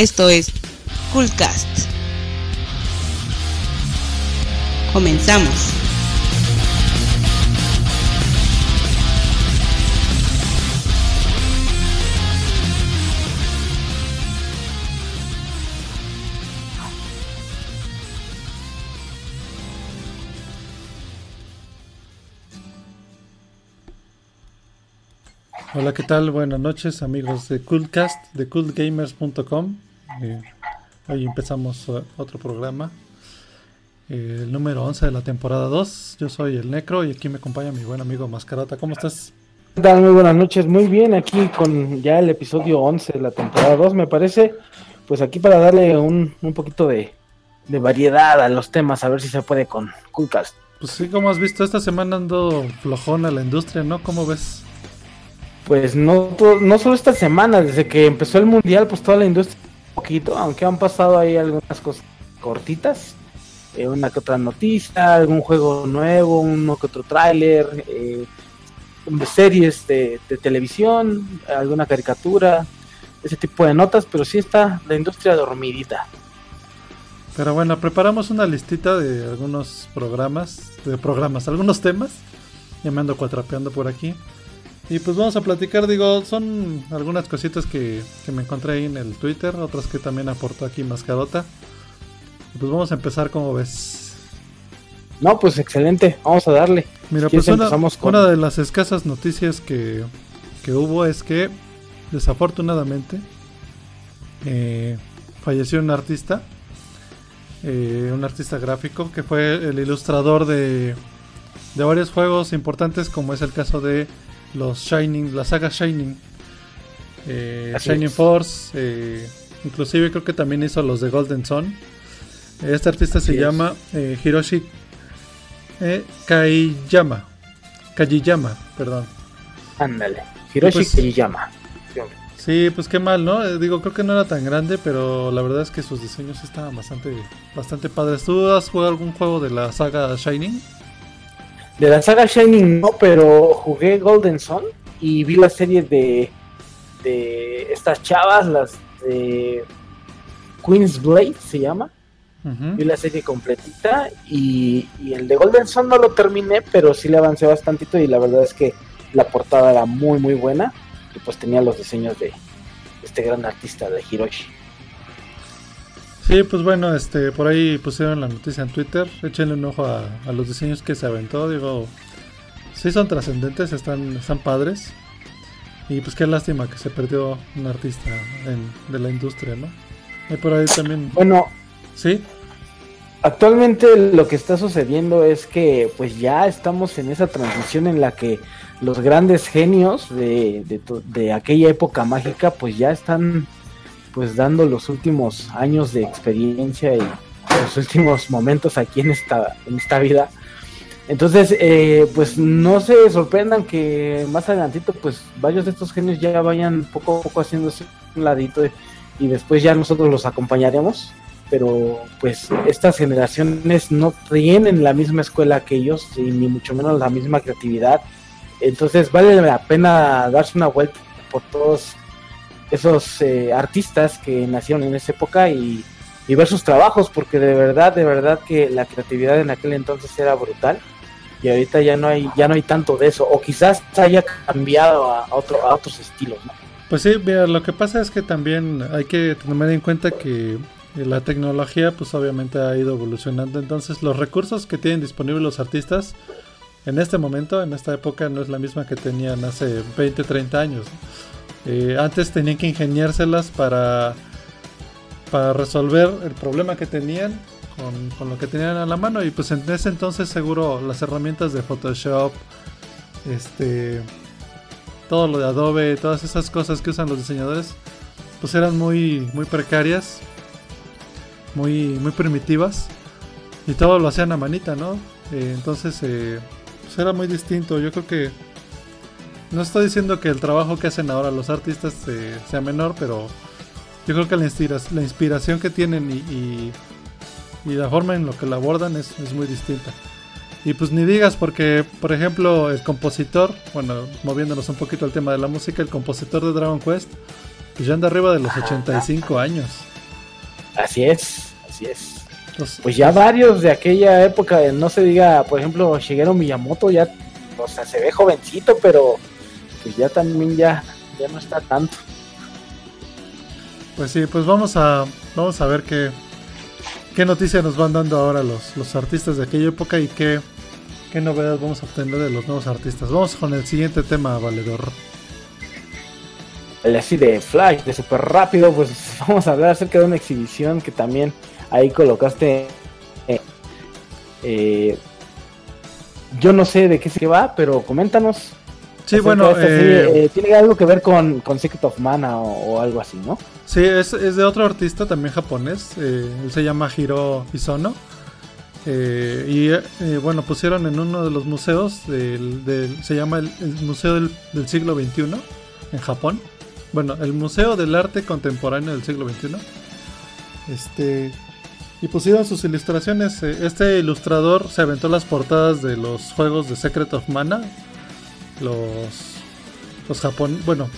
Esto es Coolcast. Comenzamos. Hola, ¿qué tal? Buenas noches, amigos de Coolcast, de coolgamers.com. Eh, hoy empezamos eh, otro programa, eh, el número 11 de la temporada 2. Yo soy el Necro y aquí me acompaña mi buen amigo Mascarata. ¿Cómo estás? ¿Qué tal? Muy buenas noches. Muy bien, aquí con ya el episodio 11 de la temporada 2, me parece. Pues aquí para darle un, un poquito de, de variedad a los temas, a ver si se puede con Coolcast. Pues sí, como has visto, esta semana ando flojona la industria, ¿no? ¿Cómo ves? Pues no, no solo esta semana, desde que empezó el mundial, pues toda la industria poquito, aunque han pasado ahí algunas cosas cortitas, eh, una que otra noticia, algún juego nuevo, uno que otro tráiler, eh, series de, televisión, alguna caricatura, ese tipo de notas, pero sí está la industria dormidita. Pero bueno, preparamos una listita de algunos programas, de programas, algunos temas. Ya me ando cuatrapeando por aquí. Y pues vamos a platicar, digo, son algunas cositas que, que me encontré ahí en el Twitter, otras que también aportó aquí Mascarota. Y pues vamos a empezar como ves. No, pues excelente, vamos a darle. Mira, Si pues una, empezamos con- una de las escasas noticias que, que hubo es que desafortunadamente eh, falleció un artista, eh, un artista gráfico que fue el ilustrador de, de varios juegos importantes como es el caso de los Shining, la saga Shining, eh, Shining es. Force, eh, inclusive creo que también hizo los de Golden Sun. Este artista se es. llama eh, Hiroshi Kaiyama. Kajiyama, perdón. Ándale, Hiroshi Pues- Kiyama. Sí, pues qué mal, ¿no? Digo, creo que no era tan grande, pero la verdad es que sus diseños estaban bastante, bastante padres. ¿Tú has jugado algún juego de la saga Shining? De la saga Shining no, pero jugué Golden Sun y vi la serie de, de estas chavas, las de Queen's Blade se llama. Vi la serie completita y, y el de Golden Sun no lo terminé, pero sí le avancé bastantito y la verdad es que la portada era muy muy buena y pues tenía los diseños de este gran artista de Hiroshi. Sí, pues bueno, este, por ahí pusieron la noticia en Twitter. Échenle un ojo a, a los diseños que se aventó. Digo, sí son trascendentes, están, están padres. Y pues qué lástima que se perdió un artista en- de la industria, ¿no? Y por ahí también, Bueno, sí, Actualmente lo que está sucediendo es que pues ya estamos en esa transición en la que los grandes genios de, de de aquella época mágica pues ya están pues dando los últimos años de experiencia y los últimos momentos aquí en esta, en esta vida. Entonces eh, pues no se sorprendan que más adelantito pues varios de estos genios ya vayan poco a poco haciéndose un ladito y después ya nosotros los acompañaremos pero pues estas generaciones no tienen la misma escuela que ellos y ni mucho menos la misma creatividad. Entonces vale la pena darse una vuelta por todos esos eh, artistas que nacieron en esa época y, ver sus trabajos, porque de verdad, de verdad que la creatividad en aquel entonces era brutal y ahorita ya no hay, ya no hay tanto de eso, o quizás haya cambiado a, otro, a otros estilos. Pues sí, lo que pasa es que también hay que tener en cuenta que la tecnología pues obviamente ha ido evolucionando, entonces los recursos que tienen disponibles los artistas en este momento, en esta época, no es la misma que tenían hace 20, 30 años. Eh, antes tenían que ingeniárselas para, para resolver el problema que tenían con, con lo que tenían a la mano y pues en ese entonces seguro las herramientas de Photoshop, este todo lo de Adobe, todas esas cosas que usan los diseñadores, pues eran muy, muy precarias, muy, muy primitivas y todo lo hacían a manita, ¿no? Eh, entonces, eh, pues era muy distinto. Yo creo que no estoy diciendo que el trabajo que hacen ahora los artistas eh, sea menor, pero yo creo que la, inspira- la inspiración que tienen y, y- y la forma en lo que la abordan es, es muy distinta. Y pues ni digas porque, por ejemplo, el compositor, bueno, moviéndonos un poquito al tema de la música, el compositor de Dragon Quest, pues ya anda arriba de los 85 años. Así es, así es. pues ya varios de aquella época, no se diga, por ejemplo, Shigeru Miyamoto ya, o sea, se ve jovencito, pero pues ya también ya, ya no está tanto. Pues sí, pues vamos a, vamos a ver qué, qué noticias nos van dando ahora los, los artistas de aquella época y qué, qué novedades vamos a obtener de los nuevos artistas. Vamos con el siguiente tema, Valedor. El así de Flash, de súper rápido, pues vamos a hablar acerca de una exhibición que también ahí colocaste. Eh, eh, yo no sé de qué se va, pero coméntanos. Sí, bueno, eh, tiene algo que ver con, con Secret of Mana o, algo así, ¿no? Sí, es, es, de otro artista también japonés. él se llama Hiro Isono. y bueno, pusieron en uno de los museos, del, se llama el, Museo del, del, Siglo XXI en Japón. Bueno, el Museo del Arte Contemporáneo del Siglo XXI. Este, y pusieron sus ilustraciones. Eh, este ilustrador se aventó las portadas de los juegos de Secret of Mana. Los. Los Japón. Bueno.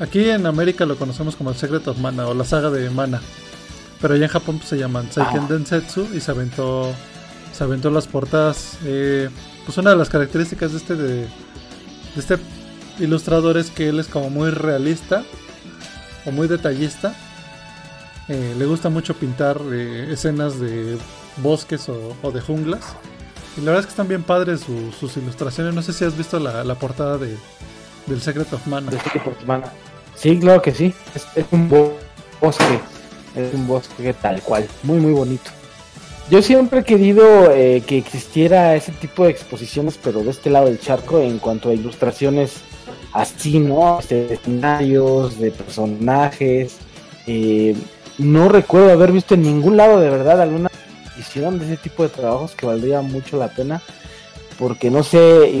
Aquí en América lo conocemos como el Secret of Mana o la saga de Mana. Pero allá en Japón pues, se llaman Seiken ah. Densetsu y se aventó. Se aventó las portadas. Eh, pues una de las características de este de, de este ilustrador es que él es como muy realista o muy detallista eh, le gusta mucho pintar eh, escenas de bosques o, de junglas. Y la verdad es que están bien padres sus ilustraciones. No sé si has visto la, portada de, del Secret of Mana. Sí, claro que sí. Es, un bosque. Es un bosque tal cual. Muy, muy bonito. Yo siempre he querido eh, que existiera ese tipo de exposiciones, pero de este lado del charco, en cuanto a ilustraciones así, ¿no? De escenarios, de personajes. Eh, no recuerdo haber visto en ningún lado de verdad alguna edición de ese tipo de trabajos que valdría mucho la pena. Porque no sé,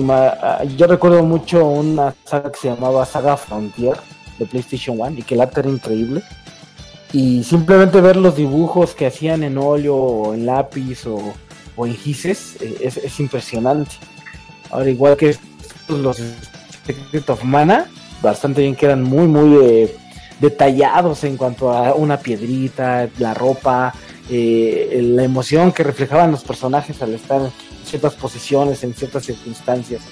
yo recuerdo mucho una saga que se llamaba Saga Frontier de PlayStation 1 y que arte era increíble. Y simplemente ver los dibujos que hacían en óleo o en lápiz o, en gises eh, es, impresionante. Ahora, igual que los Secret of Mana, bastante bien que eran muy, muy eh, detallados en cuanto a una piedrita, la ropa, eh, la emoción que reflejaban los personajes al estar en ciertas posiciones, en ciertas circunstancias.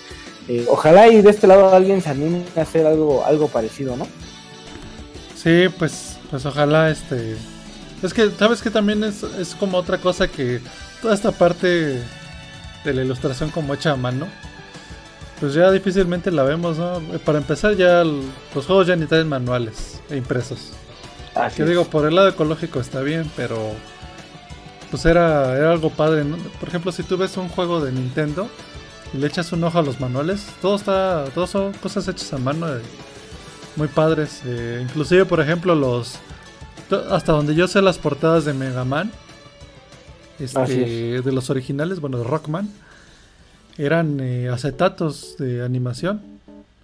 Eh, ojalá y de este lado alguien se anime a hacer algo, algo parecido, ¿no? Sí, pues, pues ojalá este. Es que, ¿sabes que También es, es como otra cosa que toda esta parte de la ilustración como hecha a mano pues ya difícilmente la vemos, ¿no? Para empezar ya los juegos ya ni traen manuales e impresos. Así Yo digo, por el lado ecológico está bien, pero pues era, era algo padre, ¿no? Por ejemplo, si tú ves un juego de Nintendo y le echas un ojo a los manuales, todo está, todo son cosas hechas a mano, eh, muy padres. Eh, inclusive, por ejemplo, los hasta donde yo sé las portadas de Mega Man, este, de los originales, bueno, de Rockman eran eh, acetatos de animación.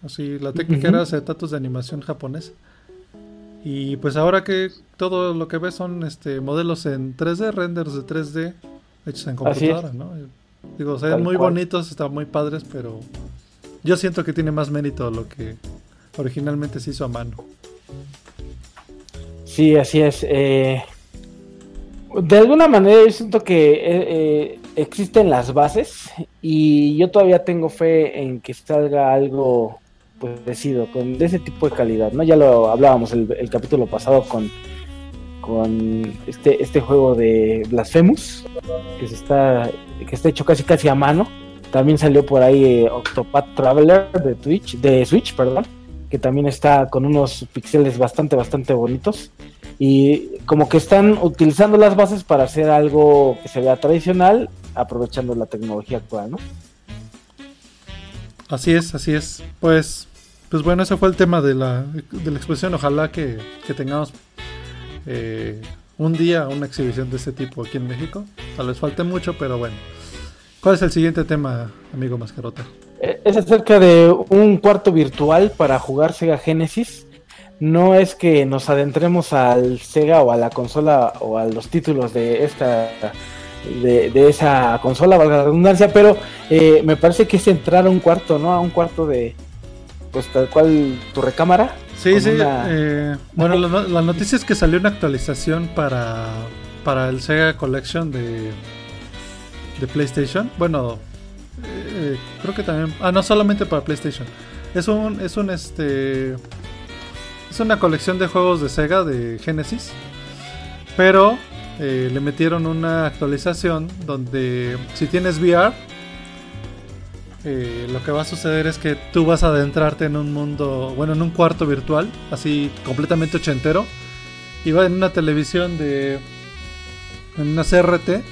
Así, la técnica era acetatos de animación japonés. Y pues ahora que todo lo que ves son este modelos en 3D, renders de 3D hechos en computadora, ¿no? Digo, se muy bonitos, están muy padres, pero yo siento que tiene más mérito lo que originalmente se hizo a mano. Sí, así es. Eh, de alguna manera yo siento que eh, eh, existen las bases y yo todavía tengo fe en que salga algo parecido, con de ese tipo de calidad, ¿no? Ya lo hablábamos el, capítulo pasado con, con este, este juego de Blasphemous, que se está, que está hecho casi casi a mano. También salió por ahí eh, Octopath Traveler de Twitch, de Switch, perdón, que también está con unos pixeles bastante, bastante bonitos y como que están utilizando las bases para hacer algo que se vea tradicional, aprovechando la tecnología actual, ¿no? Así es, así es. Pues, pues bueno, ese fue el tema de la, de la exposición. Ojalá que, tengamos eh, un día una exhibición de este tipo aquí en México. Tal vez falte mucho, pero bueno. ¿Cuál es el siguiente tema, amigo Mascarota? Eh, es acerca de un cuarto virtual para jugar Sega Genesis no es que nos adentremos al Sega o a la consola o a los títulos de esta de, esa consola, valga la redundancia, pero eh, me parece que es entrar a un cuarto, ¿no? A un cuarto de, pues tal cual tu recámara, Sí, sí. Eh, bueno, la, noticia es que salió una actualización para, para el Sega Collection de, de PlayStation. Bueno, eh, creo que también. Ah, no solamente para PlayStation. Es un, es un este. Es una colección de juegos de Sega de Genesis. Pero eh, le metieron una actualización donde si tienes VR eh, lo que va a suceder es que tú vas a adentrarte en un mundo, bueno, en un cuarto virtual, así completamente ochentero, y va en una televisión de, en una CRT,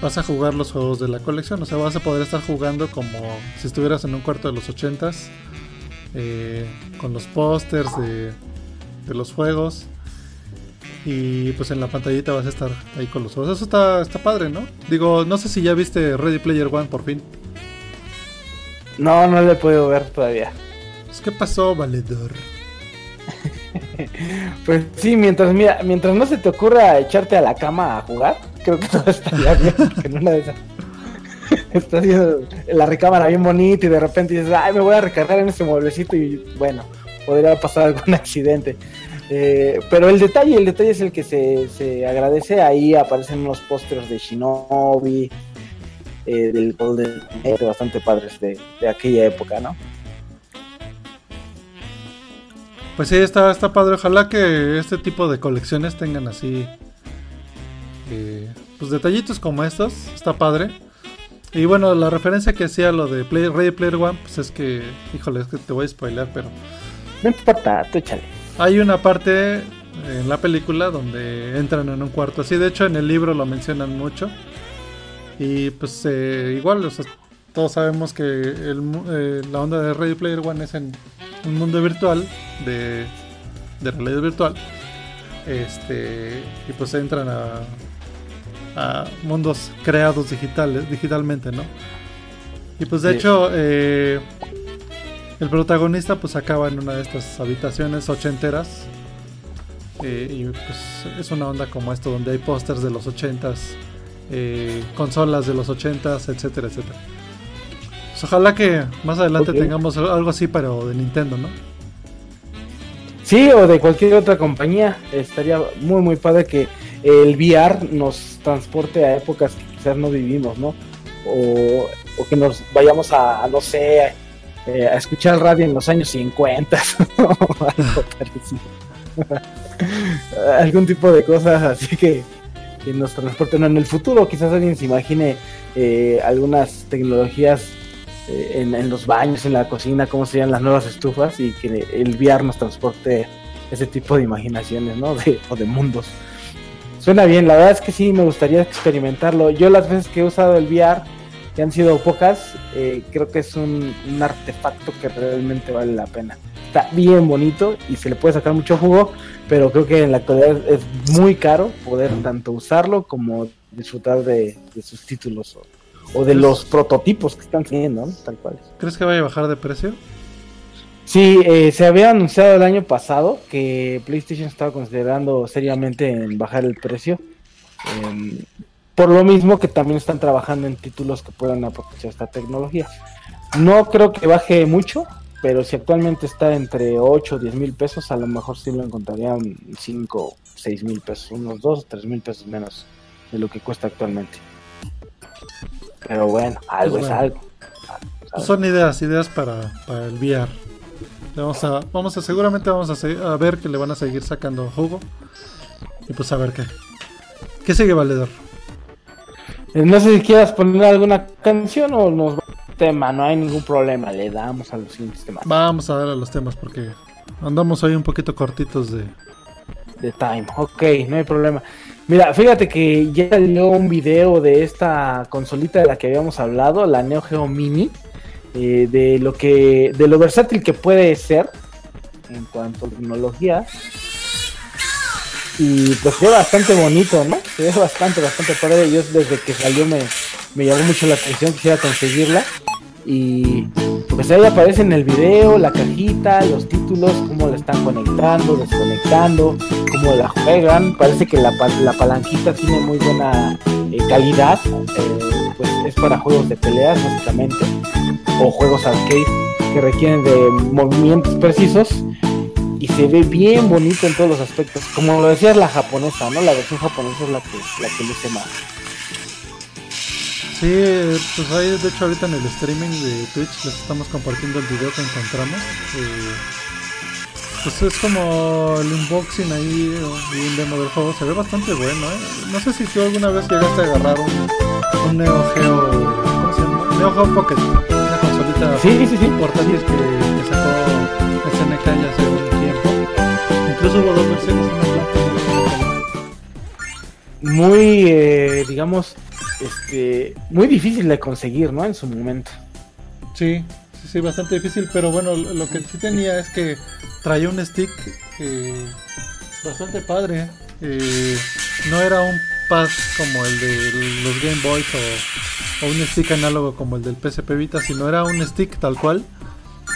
vas a jugar los juegos de la colección, o sea, vas a poder estar jugando como si estuvieras en un cuarto de los ochentas, eh, con los pósters de, de los juegos. Y pues en la pantallita vas a estar ahí con los juegos. Eso está, está padre, ¿no? Digo, no sé si ya viste Ready Player One por fin. No, no le puedo ver todavía. Pues, ¿Qué pasó, valedor? pues sí, mientras mira, mientras no se te ocurra echarte a la cama a jugar, creo que todo estaría bien. en una de esas está haciendo la recámara bien bonita y de repente dices, ay, me voy a recargar en este mueblecito y bueno, podría pasar algún accidente. Eh, pero el detalle, el detalle es el que se, se agradece. Ahí aparecen unos pósters de Shinobi, eh, del Golden bastante padres de, aquella época, ¿no? Pues sí, está, está padre. Ojalá que este tipo de colecciones tengan así. Eh, pues detallitos como estos. Está padre. Y bueno, la referencia que hacía lo de Play, Ready Player One, pues es que. Híjole, es que te voy a spoiler, pero. No importa, tú échale. Hay una parte en la película donde entran en un cuarto así. De hecho, en el libro lo mencionan mucho. Y pues eh, igual, todos sabemos que eh, la onda de Ready Player One es en un mundo virtual, de, de realidad virtual. Este, y pues entran a, a mundos creados digitales, digitalmente, ¿no? Y pues de hecho, eh, el protagonista pues acaba en una de estas habitaciones ochenteras. y pues es una onda como esto, donde hay pósters de los ochentas eh, consolas de los 80s, etcétera, etcétera. Pues ojalá que más adelante tengamos algo así, pero de Nintendo, ¿no? Sí, o de cualquier otra compañía. Estaría muy, muy padre que el VR nos transporte a épocas que quizás no vivimos, ¿no? O, que nos vayamos a, no sé, eh, a escuchar radio en los años 50 Algún tipo de cosas así que que nos transporten en el futuro. Quizás alguien se imagine eh, algunas tecnologías eh, en, los baños, en la cocina, cómo serían las nuevas estufas y que el VR nos transporte ese tipo de imaginaciones, ¿no? o de mundos. Suena bien, la verdad es que sí me gustaría experimentarlo. Yo las veces que he usado el VR, que han sido pocas, eh, creo que es un, un artefacto que realmente vale la pena está bien bonito y se le puede sacar mucho jugo, pero creo que en la actualidad es muy caro poder tanto usarlo como disfrutar de, sus títulos o, de los prototipos que están teniendo, tal cual. ¿Crees que vaya a bajar de precio? Sí, eh, se había anunciado el año pasado que PlayStation estaba considerando seriamente en bajar el precio. Em, por lo mismo que también están trabajando en títulos que puedan aprovechar esta tecnología. No creo que baje mucho, pero si actualmente está entre 8 o 10 mil pesos, a lo mejor sí lo encontrarían 5 o 6 mil pesos, unos 2 o 3 mil pesos menos de lo que cuesta actualmente. Pero bueno, algo es algo. son ideas, ideas para, para el VR. Vamos a, vamos a, seguramente vamos a, a, ver que le van a seguir sacando jugo. Y pues a ver qué. ¿Qué sigue, Valedor? Eh, no sé si quieras poner alguna canción o nos tema, no hay ningún problema, le damos a los siguientes temas. Vamos a dar a los temas porque andamos ahí un poquito cortitos de... De time, ok, no hay problema. Mira, fíjate que ya salió un video de esta consolita de la que habíamos hablado, la Neo Geo Mini, eh, de lo que, de lo versátil que puede ser en cuanto a tecnología. Y pues fue bastante bonito, ¿no? Se ve bastante, bastante padre. Yo desde que salió me, me llamó mucho la atención, quisiera conseguirla. Y pues ahí aparece en el video la cajita, los títulos, cómo la están conectando, desconectando, cómo la juegan. Parece que la, la palanquita tiene muy buena eh, calidad, eh, pues es para juegos de peleas básicamente, o juegos arcade que requieren de movimientos precisos. Y se ve bien bonito en todos los aspectos. Como lo decías, la japonesa, ¿no? La versión japonesa es la que, la que luce más. Sí, pues ahí de hecho ahorita en el streaming de Twitch les estamos compartiendo el video que encontramos. Eh, pues es como el unboxing ahí y un demo del juego. Se ve bastante bueno, ¿eh? No sé si tú alguna vez llegaste a agarrar un, un Neo Geo. ¿Cómo se llama? Neo Geo Pocket. Una consolita Sí, sí, sí. portátil que, que sacó SNK ya hace. Incluso hubo dos versiones, una blanca y una color. Muy, eh, digamos, este, muy difícil de conseguir, ¿no? En su momento. Sí, sí, sí, bastante difícil, pero bueno, lo lo que sí tenía es que traía un stick eh, bastante padre. eh, no era un pad como el de los Game Boys o, o un stick análogo como el del PSP Vita, sino era un stick tal cual,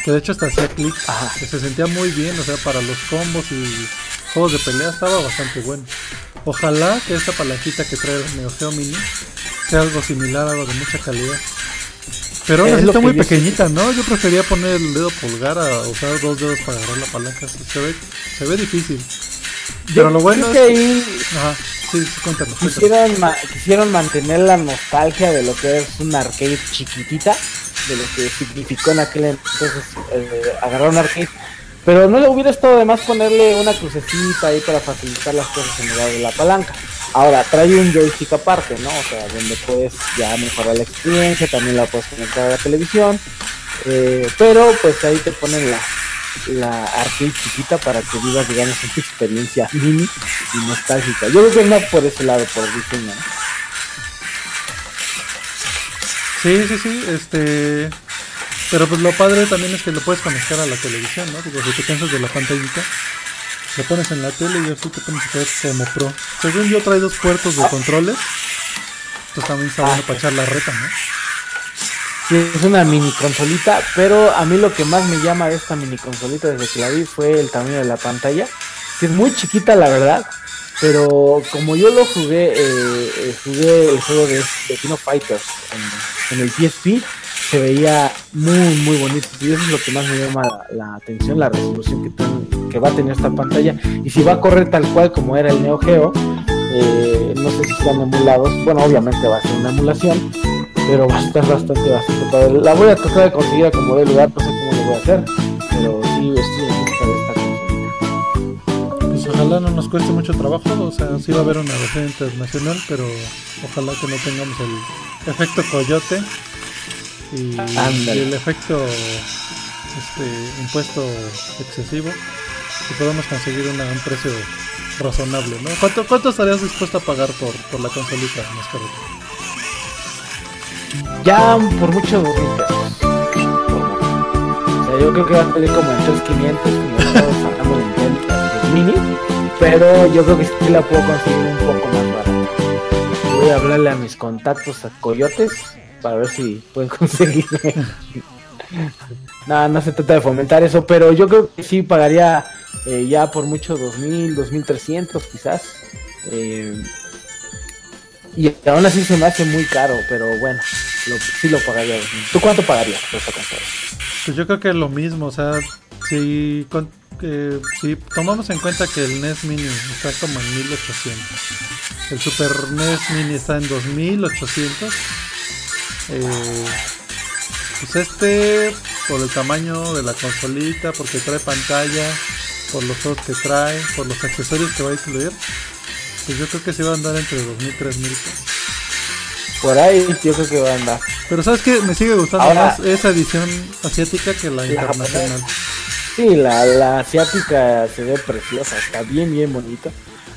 que de hecho hasta hacía clic, que se sentía muy bien, o sea, para los combos y juegos de pelea estaba bastante bueno. Ojalá que esta palanquita que trae el Neo Geo Mini sea algo similar, algo de mucha calidad. Pero Es está muy pequeñita, ¿no? Yo prefería poner el dedo pulgar a usar dos dedos para agarrar la palanca. Se ve, se ve difícil. Pero lo bueno creo es que ahí Ajá, sí, sí, cuéntanos. cuéntanos. quisieron, ma- quisieron mantener la nostalgia de lo que es una arcade chiquitita, de lo que significó en aquel entonces eh, agarrar un arcade. Pero no le hubiera estado de más ponerle una crucecita ahí para facilitar las cosas en lugar de la palanca. Ahora, trae un joystick aparte, ¿no? O sea, donde puedes ya mejorar la experiencia, también la puedes conectar a la televisión. eh, pero pues ahí te ponen la, la arcade chiquita para que vivas, digamos, una experiencia mini y nostálgica. Yo creo que no por ese lado, por el diseño. Sí, sí, sí, este... Pero pues lo padre también es que lo puedes conectar a la televisión, ¿no? Digo, si te cansas de la pantallita, lo pones en la tele y así te pones a ver como pro. Según yo trae dos puertos de controles. Esto también está bueno Ah, para echar la reta, ¿no? Sí, es una mini consolita, pero a mí lo que más me llama de esta mini consolita desde que la vi fue el tamaño de la pantalla, que es muy chiquita la verdad, pero como yo lo jugué, eh, eh, jugué el juego de, de King of Fighters en, en el PSP, se veía muy muy bonito. Y eso es lo que más me llama la, atención, la resolución que, ten- que va a tener esta pantalla. Y si va a correr tal cual como era el Neo Geo, eh, no sé si serán emulados, bueno obviamente va a ser una emulación, pero va a estar bastante, bastante. La voy a tratar de conseguir a como de lugar, no sé cómo lo voy a hacer, pero sí estoy en busca de ojalá no nos cueste mucho trabajo, o sea, sí va a haber una versión internacional, pero ojalá que no tengamos el efecto coyote y, el efecto este impuesto excesivo y podamos conseguir una- un precio razonable, ¿no? ¿Cuánto, cuánto estarías dispuesto a pagar por, por la consolita, Mascarita? Ya por mucho dos mil pesos. Por mucho. O sea, yo creo que va a salir como en 3500, como estamos hablando de Nintendo, mini, pero yo creo que sí la puedo conseguir un poco más barata. Voy a hablarle a mis contactos a Coyotes para ver si pueden conseguirme. No, no se trata de fomentar eso, pero yo creo que sí pagaría eh, ya por mucho 2000, 2300 quizás. Eh, y aún así se me hace muy caro, pero bueno, sí lo pagaría. 2000. ¿Tú cuánto pagarías por esta consola? Pues yo creo que es lo mismo, o sea, si, con- eh, si tomamos en cuenta que el NES Mini está como en 1800, el Super NES Mini está en 2800, eh, pues este, por el tamaño de la consolita, porque trae pantalla, por los juegos que trae, por los accesorios que va a incluir, pues yo creo que se va a andar entre 2000 y 3000 pesos. Por ahí yo creo que va a andar. Pero sabes que me sigue gustando Ahora- más esa edición asiática que la internacional. Sí, la, la asiática se ve preciosa, está bien, bien bonita.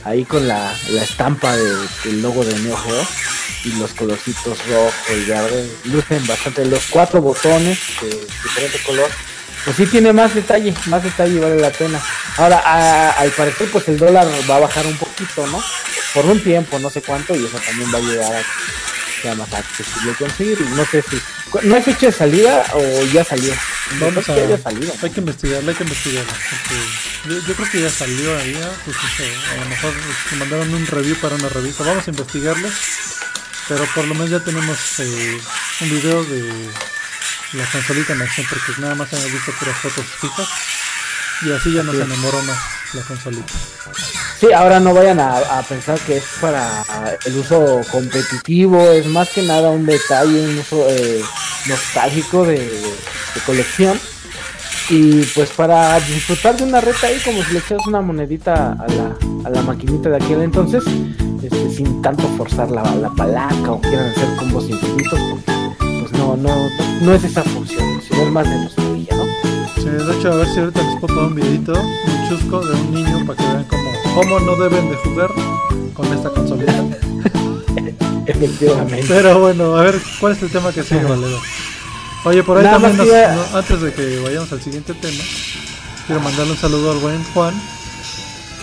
Ahí con la, la estampa de- del logo de Neo Geo y los colorcitos rojo y verde. Lucen bastante. Los cuatro botones de diferente color. Pues sí tiene más detalle, más detalle vale la pena. Ahora, a- al parecer, pues el dólar va a bajar un poquito, ¿no? Por un tiempo, no sé cuánto, y eso también va a ayudar a que sea más accesible conseguir. No sé si. ¿No hay fecha de salida o ya salió? Vamos que a. salió. Hay que investigarla, hay que investigarla. Yo, yo creo que ya salió ahí. Pues, a lo mejor este, mandaron un review para una revista. Vamos a investigarlo. Pero por lo menos ya tenemos eh, un video de la consolita en acción. Porque nada más hemos visto puras fotos fijas. Y así ya nos enamoró más la consolita. Sí, ahora no vayan a, a, pensar que es para el uso competitivo, es más que nada un detalle, un uso eh, nostálgico de, de, colección. Y pues para disfrutar de una reta ahí, como si le echas una monedita a la, a la maquinita de aquel entonces, este, sin tanto forzar la, la palanca o quieran hacer combos infinitos, porque pues no, no, no es esa función, sino es más de nostalgia, Sí, de hecho, a ver si ahorita les puedo poner un videito, un chusco de un niño para que vean cómo, cómo no deben de jugar con esta consolita. Efectivamente. Pero bueno, a ver, ¿cuál es el tema que sigue, Valedor? Oye, por ahí Nada también, nos- no, antes de que vayamos al siguiente tema, quiero mandarle un saludo al buen Juan,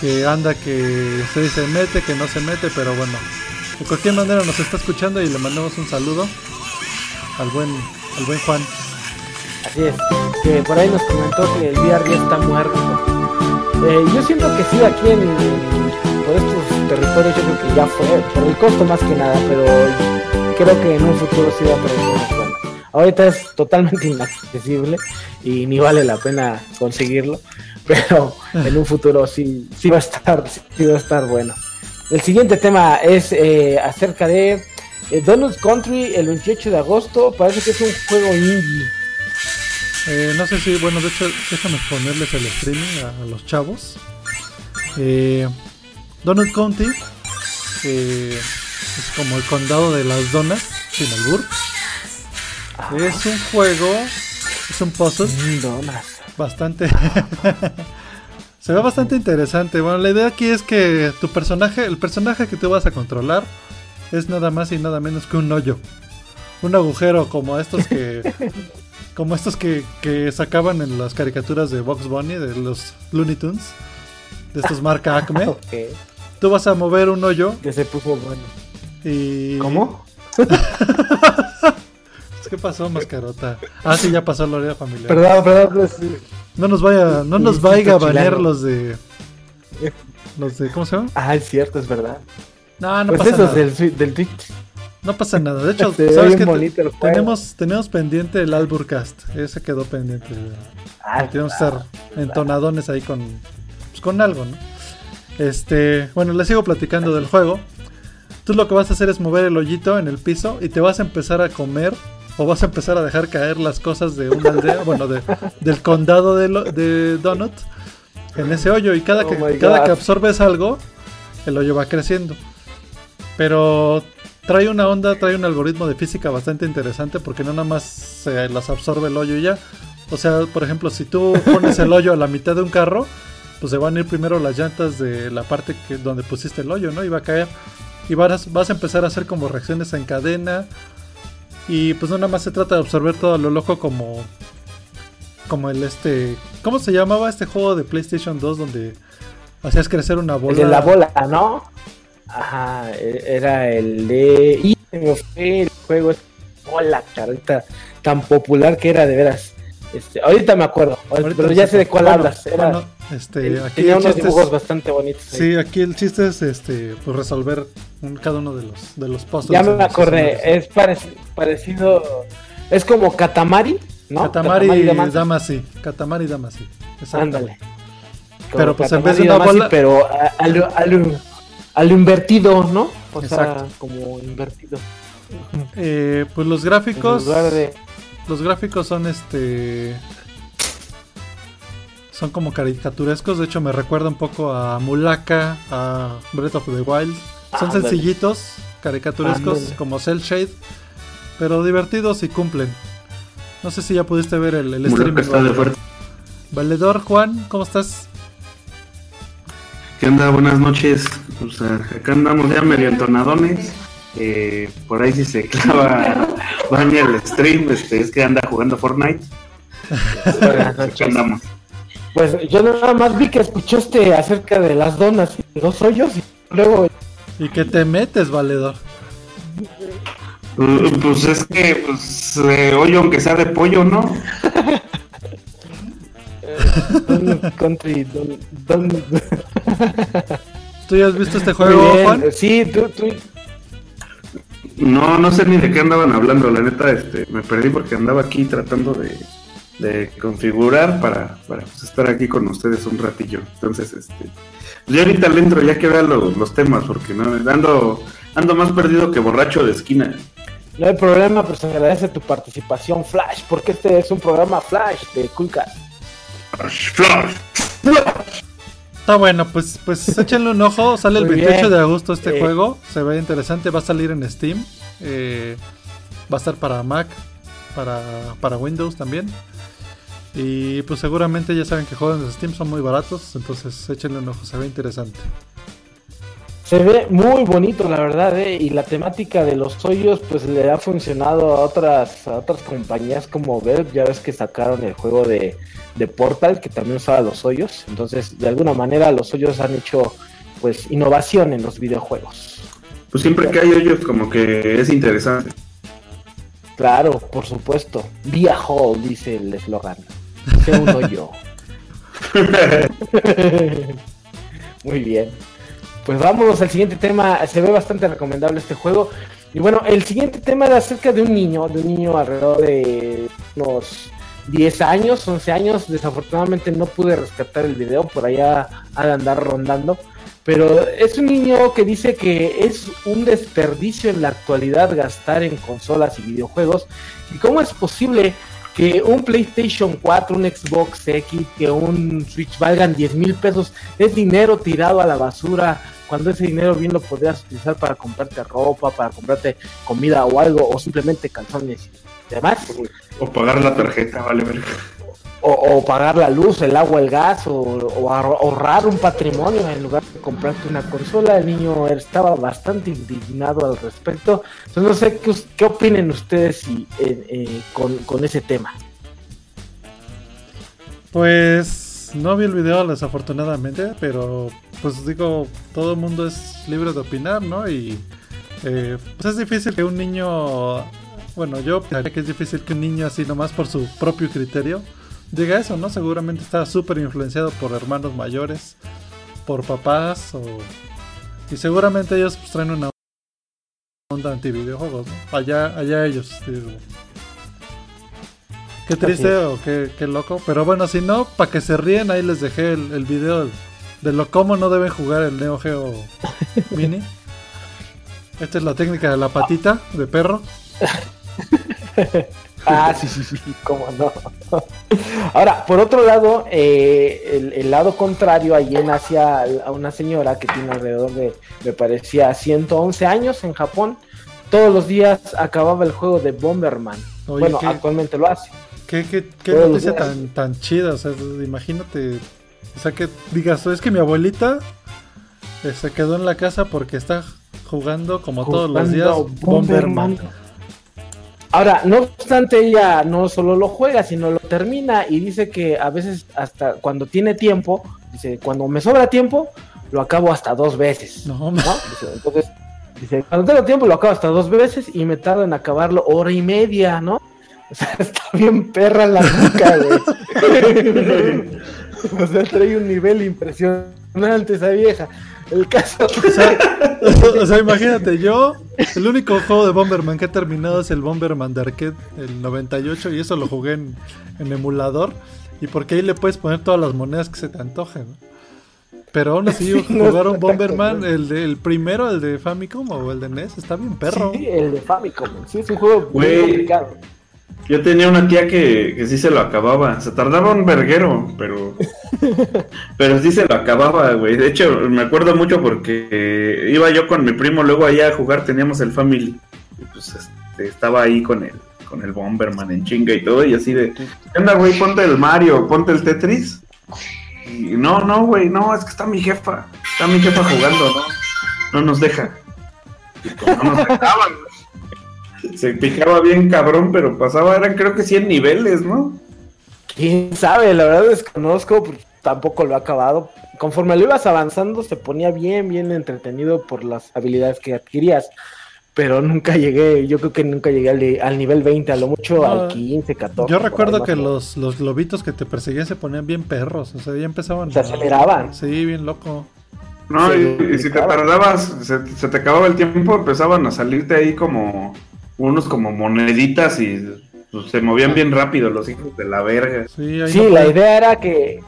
que anda que se se mete, que no se mete, pero bueno, de cualquier manera nos está escuchando y le mandamos un saludo al buen, al buen Juan. Así es, que por ahí nos comentó que el VR ya está muerto. Eh, yo siento que sí, aquí en, por estos territorios yo creo que ya fue, por el costo más que nada, pero creo que en un futuro sí va a buenas. Ahorita es totalmente inaccesible y ni vale la pena conseguirlo, pero en un futuro sí, sí va a estar, sí va a estar bueno. El siguiente tema es eh, acerca de eh, Donut Country el 28 de agosto. Parece que es un juego indie. Eh, no sé si, bueno, de hecho, déjame ponerles el streaming a, a los chavos. Eh, Donut County eh, es como el condado de las donas, sin albur. Es un juego, es un puzzle donas. bastante. Se ve bastante interesante. Bueno, la idea aquí es que tu personaje, el personaje que tú vas a controlar, es nada más y nada menos que un hoyo. Un agujero como estos que. como estos que, que sacaban en las caricaturas de Box Bunny, de los Looney Tunes. De estos marca Acme. Ok, Tú vas a mover un hoyo que se puso bueno. y. ¿Cómo? ¿Qué pasó, mascarota? Ah, sí, ya pasó la hora familiar. Perdón, perdón. pues, No nos vaya, no nos vaya a banear los de. Los de. ¿Cómo se llama? Ah, es cierto, es verdad. No, no pues pasa nada. del, swi- del Twitch. No pasa nada. De hecho, ¿sabes juego. Tenemos, tenemos pendiente el Alburcast. Ese quedó pendiente. Ah, Queremos estar entonadones ahí con, pues, con algo, ¿no? Este, bueno, les sigo platicando del juego. Tú lo que vas a hacer es mover el hoyito en el piso y te vas a empezar a comer o vas a empezar a dejar caer las cosas de una aldea, bueno, de- del condado de, lo- de Donut en ese hoyo y cada, Oh que, cada que absorbes algo, el hoyo va creciendo. Pero trae una onda, trae un algoritmo de física bastante interesante porque no nada más se las absorbe el hoyo y ya. O sea, por ejemplo, si tú pones el hoyo a la mitad de un carro, pues se van a ir primero las llantas de la parte que, donde pusiste el hoyo, ¿no? Y va a caer. Y vas, vas a empezar a hacer como reacciones en cadena. Y pues no nada más se trata de absorber todo lo loco como... Como el este... ¿Cómo se llamaba este juego de PlayStation 2 donde hacías crecer una bola? El de la bola, ¿no? Ajá, e- era el de. Y se me fue el juego es bola, carita, tan popular que era de veras. Este, ahorita me acuerdo, Ahorita pero ya sé. de cuál Bueno, hablas. Era, bueno, este, aquí tenía unos es- dibujos bastante bonitos. ahí. Sí, aquí el chiste es este, pues resolver un- cada uno de los de los puzzles. ya me acordé, es parec- parecido. Es como Katamari, ¿no? Katamari, Damacy. Damacy. Katamari Damacy. Exacto. Ándale. Pero, pues, en vez de Katamari una bola- Pero a, a lo, a lo- invertido, ¿no? O Exacto. sea, como invertido. Eh, pues los En gráficos. lugar de. Los gráficos son este. Son como caricaturescos. De hecho, me recuerda un poco a Mulaka, a Breath of the Wild. Son sencillitos, caricaturescos, Ándale. como Cell Shade. Pero divertidos y cumplen. No sé si ya pudiste ver el, el streaming. está de Valedor. fuerte. Valedor, Juan, ¿cómo estás? ¿Qué onda? Buenas noches. O sea, acá andamos ya medio entonadones. Eh, por ahí si se clava baña el stream, este, es que anda jugando Fortnite. Buenas noches. andamos. Pues yo nada más vi que escuchaste acerca de las donas y dos hoyos y luego ¿Y qué te metes, Valedor? Uh, Pues es que, pues, eh, oye, aunque sea de pollo, ¿no? Country, Don, Don- ¿Tú ya has visto este juego. Juan? Sí, tú, tú. No, no sé ni de qué andaban hablando, la neta, este, me perdí porque andaba aquí tratando de, de configurar para, para pues, estar aquí con ustedes un ratillo. Entonces, este, yo ahorita le entro ya que vean los temas, porque no ando, ando más perdido que borracho de esquina. No hay problema, pero se agradece tu participación, Flash, porque este es un programa Flash de Coolcast. Flash, Flash, Está bueno, pues, pues échenle un ojo. Sale el Muy 28 bien. de agosto este Eh. juego. Se ve interesante. Va a salir en Steam. Eh, va a estar para Mac, para, para Windows también. Y pues seguramente ya saben que juegos de Steam son muy baratos. Entonces échenle un ojo. Se ve interesante. Se ve muy bonito, la verdad, ¿eh? y la temática de los hoyos, pues le ha funcionado a otras, a otras compañías como Valve. Ya ves que sacaron el juego de, de Portal, que también usaba los hoyos. Entonces, de alguna manera, los hoyos han hecho, pues, innovación en los videojuegos. Pues siempre que hay hoyos, como que es interesante. Claro, por supuesto. Be a hole, dice el eslogan. Sea un hoyo. Muy bien. Pues vámonos al siguiente tema. Se ve bastante recomendable este juego. Y bueno, el siguiente tema era acerca de un niño, de un niño alrededor de unos 10 años, 11 años. Desafortunadamente no pude rescatar el video, por allá de andar rondando. Pero es un niño que dice que es un desperdicio en la actualidad gastar en consolas y videojuegos. ¿Y cómo es posible que un PlayStation 4, un Xbox X, que un Switch valgan 10 mil pesos? Es dinero tirado a la basura cuando ese dinero bien lo podrías utilizar para comprarte ropa, para comprarte comida o algo, o simplemente calzones y demás. O pagar la tarjeta, vale, verga. O, o pagar la luz, el agua, el gas, o, o ahor- ahorrar un patrimonio en lugar de comprarte una consola. El niño estaba bastante indignado al respecto. Entonces no sé qué, qué opinen ustedes si, eh, eh, con, con ese tema. Pues no vi el video desafortunadamente, pero pues digo, todo el mundo es libre de opinar, ¿no? Y eh, pues es difícil que un niño, bueno, yo pensaría que es difícil que un niño así nomás por su propio criterio diga eso, ¿no? Seguramente está súper influenciado por hermanos mayores, por papás, o... y seguramente ellos pues, traen una onda anti videojuegos, ¿no? Allá, allá ellos, digo. Qué triste o qué, qué loco. Pero bueno, si no, para que se ríen, ahí les dejé el, el video de lo cómo no deben jugar el Neo Geo Mini. Esta es la técnica de la patita de perro. Ah, sí, sí, sí, cómo no. Ahora, por otro lado, eh, el, el lado contrario, allí en Asia, a una señora que tiene alrededor de, me parecía, 111 años en Japón, todos los días acababa el juego de Bomberman. Oye, bueno, qué- actualmente lo hace. Qué, qué, qué noticia tan, tan chida. O sea, imagínate. O sea, que digas, es que mi abuelita eh, se quedó en la casa porque está jugando como todos los días Bomberman. Ahora, no obstante, ella no solo lo juega, sino lo termina y dice que a veces hasta cuando tiene tiempo, dice, cuando me sobra tiempo, lo acabo hasta dos veces. No, ¿no? Dice, entonces, dice, cuando tengo tiempo lo acabo hasta dos veces y me tarda en acabarlo hora y media, ¿no? O sea, está bien perra la nuca, güey. o sea, trae un nivel impresionante esa vieja. El caso... O sea, o sea, imagínate, yo, el único juego de Bomberman que he terminado es el Bomberman de arcade, el 98, y eso lo jugué en, en emulador, y porque ahí le puedes poner todas las monedas que se te antojen. Pero aún así, Sí, no jugar un está Bomberman, el, de- el primero, el de Famicom o el de NES, está bien perro. Sí, el de Famicom. Sí, es un juego muy complicado. Yo tenía una tía que, que sí se lo acababa. Se tardaba un verguero, pero. pero sí se lo acababa, güey. De hecho, me acuerdo mucho porque eh, iba yo con mi primo luego allá a jugar, teníamos el Family. Y pues este, estaba ahí con el, con el Bomberman en chinga y todo. Y así de. ¿Qué onda, güey? Ponte el Mario, ponte el Tetris. Y no, no, güey, no, es que está mi jefa. Está mi jefa jugando, ¿no? No nos deja. Y pues no nos dejaban, güey. Se picaba bien cabrón, pero pasaba, eran creo que 100 niveles, ¿no? Quién sabe, la verdad desconozco, pues, tampoco lo he acabado. Conforme lo ibas avanzando, se ponía bien, bien entretenido por las habilidades que adquirías. Pero nunca llegué, yo creo que nunca llegué al, nivel 20, a lo mucho No, al 15, 14. Yo recuerdo que los, los globitos que te perseguían se ponían bien perros, o sea, ya empezaban. Se aceleraban. Sí, bien loco. No, y, y si te tardabas, se, se te acababa el tiempo, empezaban a salirte ahí como unos como moneditas y pues, se movían bien rápido los hijos de la verga. Sí, ahí Sí, no la puede- idea era que,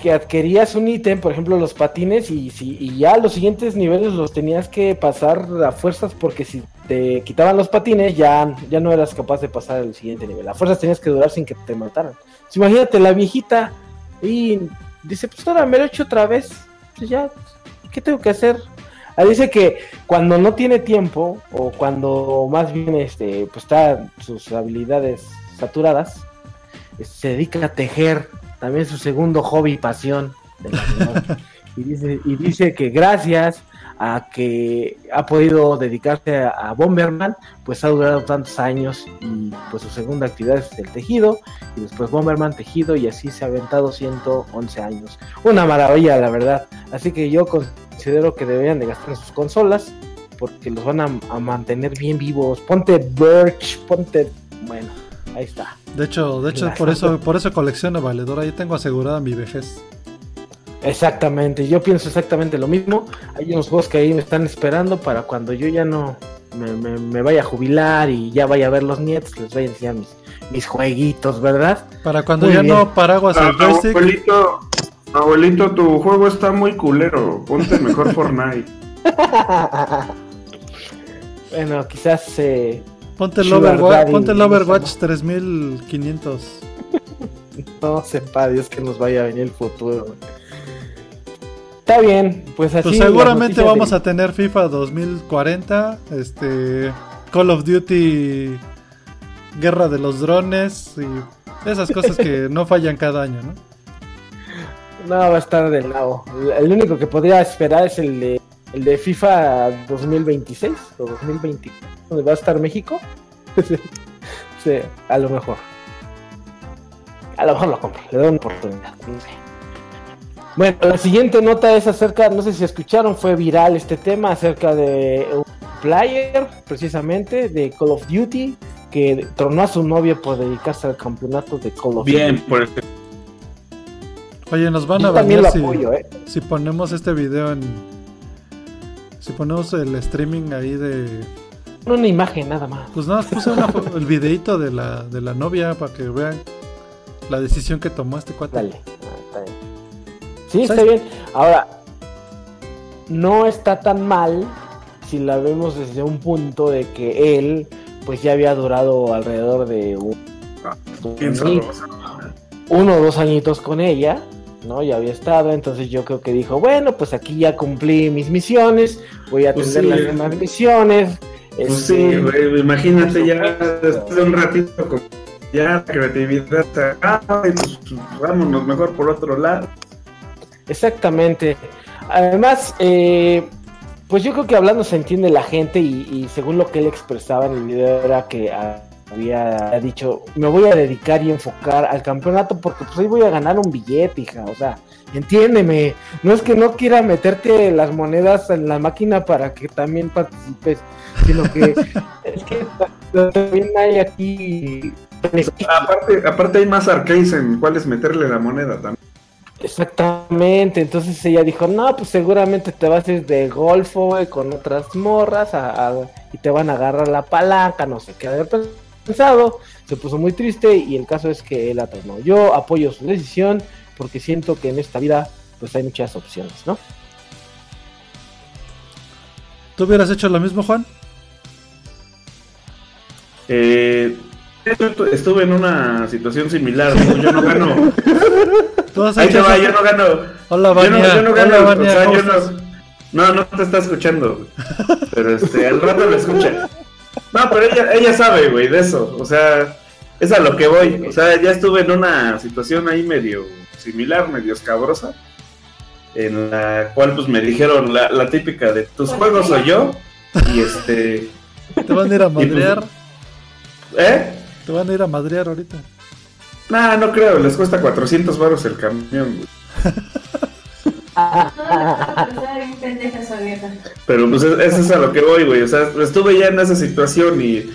que adquirías un ítem, por ejemplo los patines, y, si, y ya los siguientes niveles los tenías que pasar a fuerzas porque si te quitaban los patines ya, ya no eras capaz de pasar al siguiente nivel. A fuerzas tenías que durar sin que te mataran. Pues imagínate la viejita y dice, pues ahora me lo he hecho otra vez. Pues ya, ¿qué tengo que hacer? Ah, dice que cuando no tiene tiempo o cuando más bien este pues está sus habilidades saturadas, se dedica a tejer, también su segundo hobby y pasión. de la señora. y, dice, y dice que gracias a que ha podido dedicarse a, a Bomberman, pues ha durado tantos años y pues su segunda actividad es el tejido y después Bomberman tejido y así se ha aventado 111 años. Una maravilla, la verdad. Así que yo considero que deberían de gastar en sus consolas porque los van a, a mantener bien vivos. Ponte Birch, ponte... Bueno, ahí está. De hecho, de hecho Gracias. por eso, por eso colecciono valedora. Ahí tengo asegurada mi vejez. Exactamente, yo pienso exactamente lo mismo. Hay unos juegos que ahí me están esperando para cuando yo ya no me, me- me vaya a jubilar y ya vaya a ver los nietos, les vaya a enseñar mis, mis jueguitos, ¿verdad? Para cuando Muy ya bien. no paraguas el Ah, joystick. abuelito, abuelito, tu juego está muy culero. Ponte mejor Fortnite. bueno, quizás eh, Ponte el Overwatch, ponte el no sé, Overwatch 3500. no sepa Dios que nos vaya a venir el futuro. Está bien, pues así. Pues seguramente vamos de- a tener FIFA 2040, este Call of Duty Guerra de los Drones y esas cosas que no fallan cada año, ¿no? No, va a estar del lado. El único que podría esperar es el de, el de FIFA 2026 o 2020, donde va a estar México. sí, a lo mejor. A lo mejor lo compro, le doy una oportunidad. no sé. Bueno, la siguiente nota es acerca, no sé si escucharon, fue viral este tema acerca de un player, precisamente, de Call of Duty, que tronó a su novia por dedicarse al campeonato de Call of Bien, Duty. por el- Oye, nos van a Yo lo si, apoyo, ¿eh? si ponemos este video en... Si ponemos el streaming ahí de... Una imagen nada más. Pues nada, más puse una el videito de la, de la novia para que vean la decisión que tomó este cuate. Dale. Ah. Sí, ¿Sabes? está bien. Ahora, no está tan mal si la vemos desde un punto de que él, pues ya había durado alrededor de un- sabroso. uno o dos añitos con ella, ¿no? Ya había estado, entonces yo creo que dijo, bueno, pues aquí ya cumplí mis misiones, voy a Pues atender sí. las demás misiones. Pues este, sí, güey, imagínate ya después de un ratito con ya la creatividad se acaba y pues vámonos mejor por otro lado. Exactamente. Además, eh, pues yo creo que hablando se entiende la gente y, y según lo que él expresaba en el video era que había dicho, me voy a dedicar y enfocar al campeonato porque pues ahí voy a ganar un billete, hija. O sea, entiéndeme. No es que no quiera meterte las monedas en la máquina para que también participes, sino que es que también hay aquí... Aparte, aparte hay más arcades en cuáles meterle la moneda también. Exactamente, entonces ella dijo, no, pues seguramente te vas a ir de golfo, güey, con otras morras a- a- y te van a agarrar la palanca, no sé qué haber pensado, se puso muy triste y el caso es que él atornó. Yo apoyo su decisión porque siento que en esta vida pues hay muchas opciones, ¿no? ¿Tú hubieras hecho lo mismo, Juan? Eh, estuve en una situación similar, ¿no? yo no gano. ¿Tú has Ahí te va, eso? yo no gano. Hola, Yo no, yo no gano, Hola, o sea, ¿cómo yo no, no, no te está escuchando. Pero este, al rato lo escucha. No, pero ella, ella sabe, güey, de eso. O sea, es a lo que voy. O sea, ya estuve en una situación ahí medio similar, medio escabrosa. En la cual, pues me dijeron la, la típica de tus juegos soy yo. Y este. Te van a ir a madrear. ¿Eh? Te van a ir a madrear ahorita. Nah, no creo, les cuesta 400 baros el camión, güey. Pero pues es- eso es a lo que voy, güey. O sea, estuve ya en esa situación y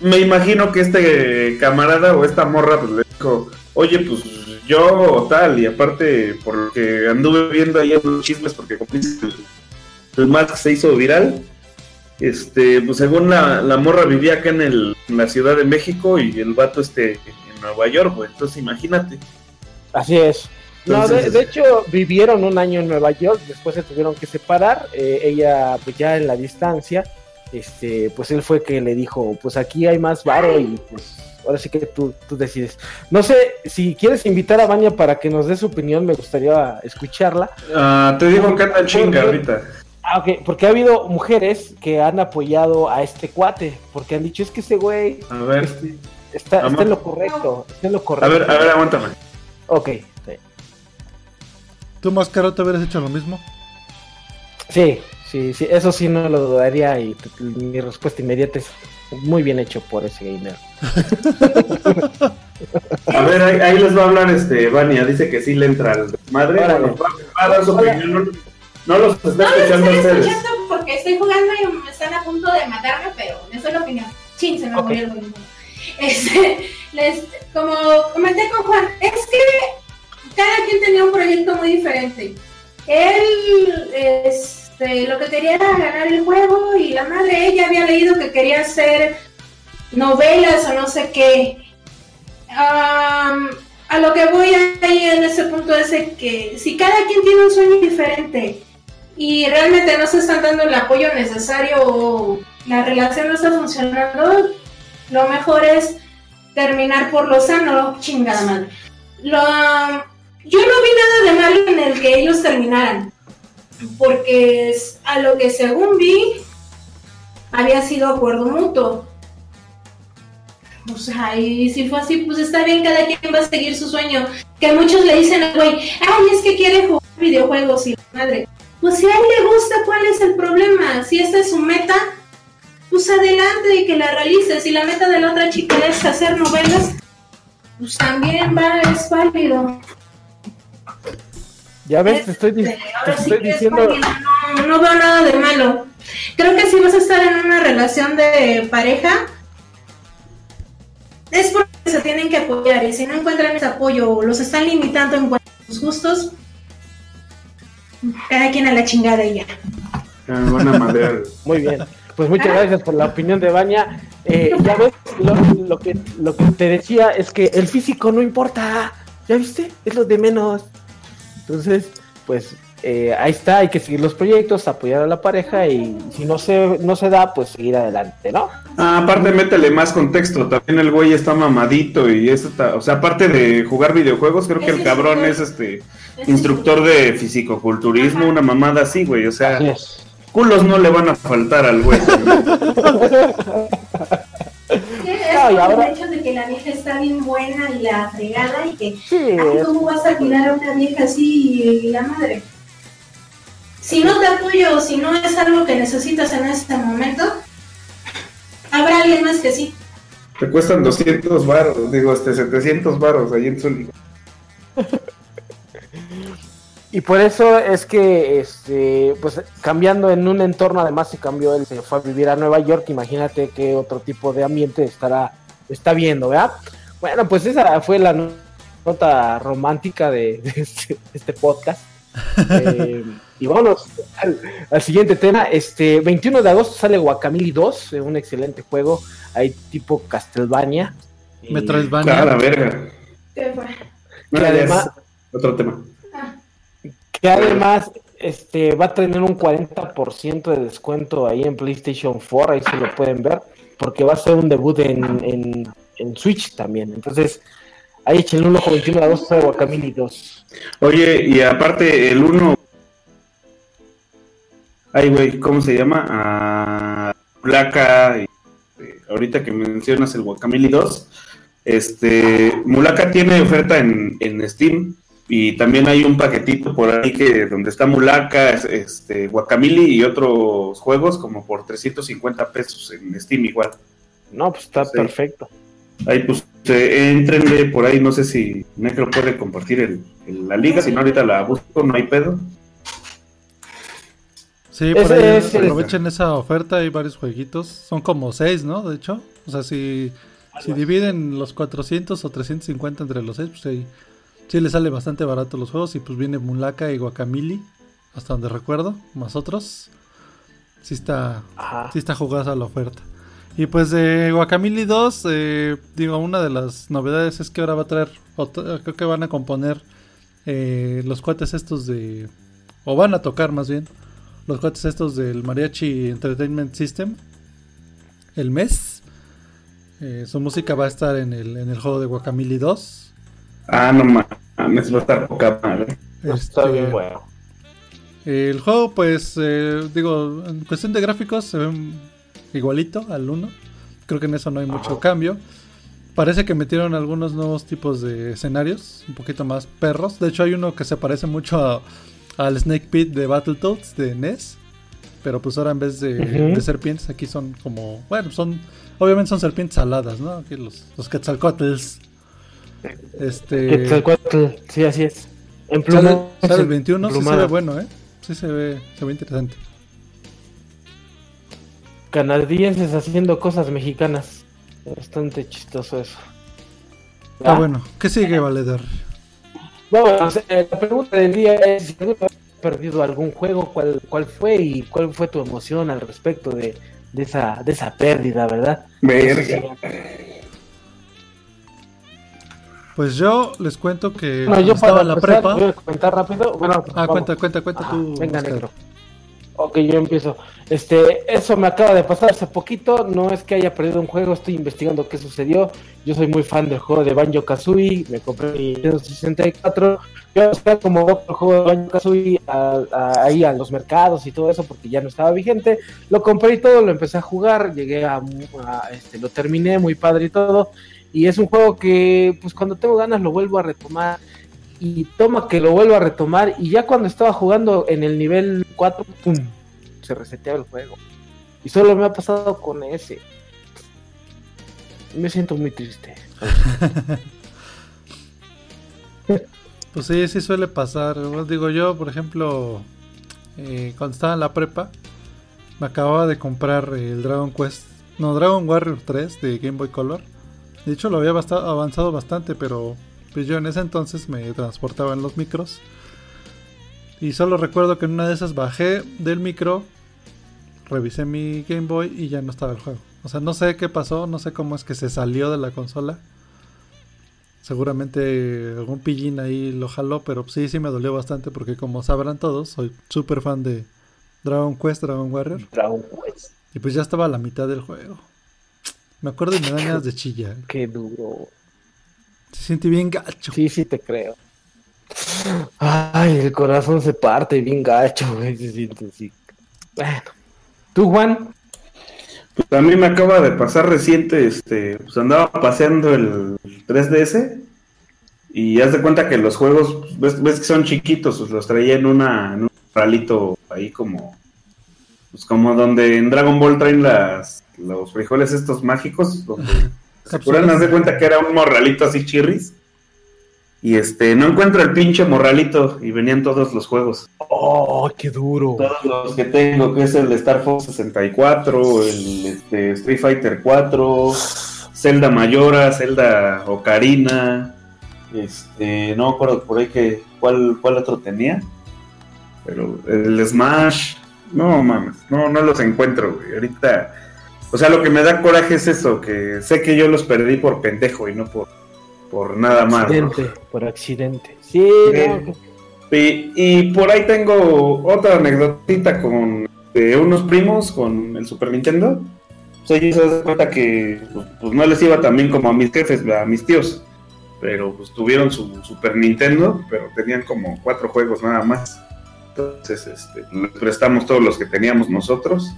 me imagino que este camarada o esta morra pues le dijo, oye, pues yo tal, y aparte por lo que anduve viendo ahí en los chismes porque el, el Max se hizo viral, Este, pues según la, la morra vivía acá en, el, en la Ciudad de México y el vato este en Nueva York, güey. Entonces imagínate. Así es. No, de, de hecho vivieron un año en Nueva York, después se tuvieron que separar, eh, ella pues ya en la distancia, este, pues él fue que le dijo, pues aquí hay más varo y pues ahora sí que tú, tú decides. No sé, si quieres invitar a Vania para que nos dé su opinión, me gustaría escucharla. Ah, te digo que anda chinga ahorita. Ah, ok, porque ha habido mujeres que han apoyado a este cuate, porque han dicho, es que ese güey A ver, este, está, Vamos. está en lo correcto, está en lo a correcto. ver, a ver, aguántame. Ok, sí. ¿Tú, Máscaro, te hubieras hecho lo mismo? Sí, sí, sí, eso sí no lo dudaría y mi respuesta inmediata es muy bien hecho por ese gamer. A ver, ahí, ahí les va a hablar este Vania, dice que sí le entra al madre. Órale. Bueno, va, va a dar su opinión. No, los está No lo escuchando a estoy escuchando porque estoy jugando y me están a punto de matarme, pero les doy la opinión. Chin, se me Ok. murió el volumen. Este, les, como comenté con Juan, es que cada quien tenía un proyecto muy diferente. Él, este, lo que quería era ganar el juego y la madre, ella había leído que quería hacer novelas o no sé qué. Am, a lo que voy ahí en ese punto es que si cada quien tiene un sueño diferente y realmente no se están dando el apoyo necesario o la relación no está funcionando, lo mejor es terminar por lo sano, chingada madre. Lo, yo no vi nada de malo en el que ellos terminaran, porque a lo que según vi había sido acuerdo mutuo. O sea, y si fue así, pues está bien, cada quien va a seguir su sueño. Que muchos le dicen al güey, ay, es que quiere jugar videojuegos y madre. Pues si a él le gusta, ¿cuál es el problema? Si esta es su meta, pues adelante y que la realice. Si la meta de la otra chica es hacer novelas, pues también va, es válido. Ya ves, te estoy, Este, te ahora sí estoy que es diciendo, no, no veo nada de malo. Creo que si vas a estar en una relación de pareja, es porque se tienen que apoyar y si no encuentran ese apoyo o los están limitando en cuanto a sus gustos, cada quien a la chingada y ya. Ah, muy bien. Pues muchas gracias por la opinión de Vania. Eh, ya ves, lo, lo que, lo que te decía es que el físico no importa. ¿Ya viste? Es lo de menos. Entonces, pues eh, ahí está, hay que seguir los proyectos, apoyar a la pareja y si no se, no se da, pues seguir adelante, ¿no? Ah, aparte, métele más contexto. También el güey está mamadito y eso está. O sea, aparte de jugar videojuegos, creo que el cabrón es este instructor de fisicoculturismo, una mamada así, güey. O sea, culos no le van a faltar al güey. No, y por ahora- el hecho de que la vieja está bien buena y la fregada y que Sí, Ay, ¿cómo vas a cuidar a una vieja así y la madre? Si no te apoyo o si no es algo que necesitas en este momento, habrá alguien más que sí. Te cuestan 200 baros, digo, este 700 baros ahí en Zúñiga. Y por eso es que, este, pues cambiando en un entorno, además se cambió, él se fue a vivir a Nueva York, imagínate qué otro tipo de ambiente estará, está viendo, ¿verdad? Bueno, pues esa fue la no- nota romántica de, de este, este podcast. Eh, y vámonos al, al siguiente tema. Este 21 de agosto sale Guacamole 2, eh, un excelente juego, ahí tipo Castlevania. Metroidvania. Claro, verga. ¿Qué fue? No, Que además- otro tema. Que además este va a tener un 40% de descuento ahí en PlayStation 4, ahí se lo pueden ver, porque va a ser un debut en, en, en Switch también. Entonces, ahí échenle un ojo 21 de agosto de Guacamole 2. Oye, y aparte, el uno. Ay, güey, ¿cómo se llama? Mulaka. y, eh, ahorita que mencionas el Guacamole 2. Este. Mulaka tiene oferta en, en Steam. Y también hay un paquetito por ahí que donde está Mulaka, es- este, Guacamole y otros juegos como por 350 pesos en Steam igual. No, pues está Sí. perfecto. Ahí pues eh, entrenle por ahí, no sé si Necro puede compartir el, el- la liga, si no ahorita la busco, no hay pedo. Sí, por ahí es aprovechen esa oferta, hay varios jueguitos. Son como seis, ¿no? De hecho. O sea, si, si dividen los 400 o 350 entre los seis, pues ahí sí le sale bastante barato los juegos. Y pues viene Mulaka y Guacamole, hasta donde recuerdo, más otros. sí está, Ajá. sí está jugada la oferta. Y pues de Guacamole 2, eh, digo, una de las novedades es que ahora va a traer, creo que van a componer eh, los cuates estos de, o van a tocar más bien, los cuates estos del Mariachi Entertainment System, el mes. Eh, su música va a estar en el, en el juego de Guacamole 2. Ah, no mames, va a estar poca madre. Está Este, bien, bueno. El juego, pues, eh, digo, en cuestión de gráficos se ve igualito al 1. Creo que en eso no hay mucho Ajá. cambio. Parece que metieron algunos nuevos tipos de escenarios, un poquito más perros. De hecho, hay uno que se parece mucho a- al Snake Pit de Battletoads de NES. Pero pues ahora en vez de, serpientes, aquí son como. Bueno, son. Obviamente son serpientes aladas, ¿no? Aquí los, los Quetzalcoatls. Este. Quetzalcóatl, sí, así es. En pluma. sale el 21, sí se ve bueno, ¿eh? Sí se ve, se ve interesante. Canadienses haciendo cosas mexicanas. Bastante chistoso eso. Ah, Ah, bueno. ¿Qué sigue, Valedor? Vamos, eh, la pregunta del día es si has perdido algún juego, ¿cuál, cuál fue y cuál fue tu emoción al respecto de, de esa, de esa pérdida, ¿verdad? Verga. Pues yo les cuento que Bueno, yo estaba en la prepa. voy a comentar rápido. Bueno, Ah, vamos. cuenta, cuenta, cuenta Ajá, tú. Venga, Oscar. negro. Ok, yo empiezo. Este, eso me acaba de pasar hace poquito. No es que haya perdido un juego, estoy investigando qué sucedió. Yo soy muy fan del juego de Banjo Kazooie. Me compré mi Nintendo 64. Yo estaba como el juego de Banjo Kazooie ahí a los mercados y todo eso porque ya no estaba vigente. Lo compré y todo, lo empecé a jugar. Llegué a, a- este, lo terminé muy padre y todo. Y es un juego que, pues cuando tengo ganas, lo vuelvo a retomar y toma que lo vuelvo a retomar y ya cuando estaba jugando en el nivel 4, ¡pum! se reseteaba el juego. Y solo me ha pasado con ese. Me siento muy triste. Pues sí, sí suele pasar. Digo yo, por ejemplo, eh, cuando estaba en la prepa, me acababa de comprar el Dragon Quest, no, Dragon Warrior 3 de Game Boy Color. De hecho, lo había avanzado bastante, pero pues yo en ese entonces me transportaba en los micros. Y solo recuerdo que en una de esas bajé del micro, revisé mi Game Boy y ya no estaba el juego. O sea, no sé qué pasó, no sé cómo es que se salió de la consola. Seguramente algún pillín ahí lo jaló, pero sí, sí me dolió bastante porque como sabrán todos, soy súper fan de Dragon Quest, Dragon Warrior. Dragon Quest. Y pues ya estaba a la mitad del juego. Me acuerdo y me dan ganas de chillar. Qué duro. Se siente bien gacho. Sí, sí te creo. Ay, el corazón se parte bien gacho, güey. Se siente así. Bueno. ¿Tú, Juan? Pues a mí me acaba de pasar reciente, este, pues andaba paseando el 3DS y haz de cuenta que los juegos, ves, ves que son chiquitos, pues los traía en, una, en un ralito ahí como, pues como donde en Dragon Ball traen las, los frijoles estos mágicos, donde se curan, haz de cuenta que era un morralito así chirris. Y este, no encuentro el pinche morralito y venían todos los juegos. Oh, qué duro. Todos los que tengo, que es el Star Fox 64, el este, Street Fighter 4, Zelda Mayora, Zelda Ocarina, este, no me acuerdo por ahí que cuál, cuál otro tenía, pero el Smash, no mames, no, no los encuentro, güey. Ahorita, o sea, lo que me da coraje es eso, que sé que yo los perdí por pendejo y no por, por nada más. ¿no? accidente, por accidente. Sí, Eh, no, Y, y por ahí tengo otra anécdotita con de unos primos con el Super Nintendo. Pues ellos se dan cuenta que pues, pues, no les iba tan bien como a mis jefes, a mis tíos. Pero pues tuvieron su Super Nintendo, pero tenían como cuatro juegos nada más. Entonces, este, les prestamos todos los que teníamos nosotros.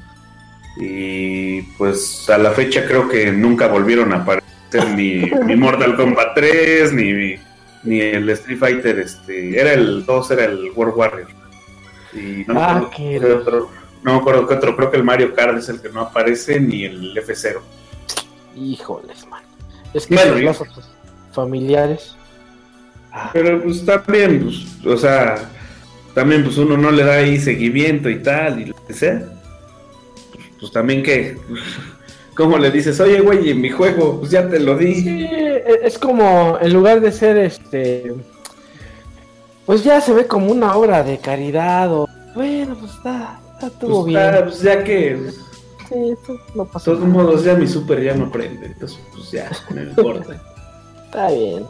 Y pues a la fecha creo que nunca volvieron a aparecer ni, ni Mortal Kombat 3, ni, ni el Street Fighter, este, era el 2, era el World Warrior. Y no me Ah, acuerdo qué qué otro, no me acuerdo qué otro, creo que el Mario Kart es el que no aparece, ni el F0. híjoles, man. Es que Bueno, los lazos familiares. Ah, Pero pues también, pues, o sea, también pues uno no le da ahí seguimiento y tal, y lo que sea. Pues, también que, ¿cómo le dices? Oye, güey, en mi juego, pues ya te lo di. Sí, e- es como en lugar de ser este pues ya se ve como una obra de caridad o bueno pues está Ah, estuvo Pues, bien. pues, ya que Sí, esto no de pasó. todos modos ya mi super ya no prende, entonces pues ya, no importa. Está bien.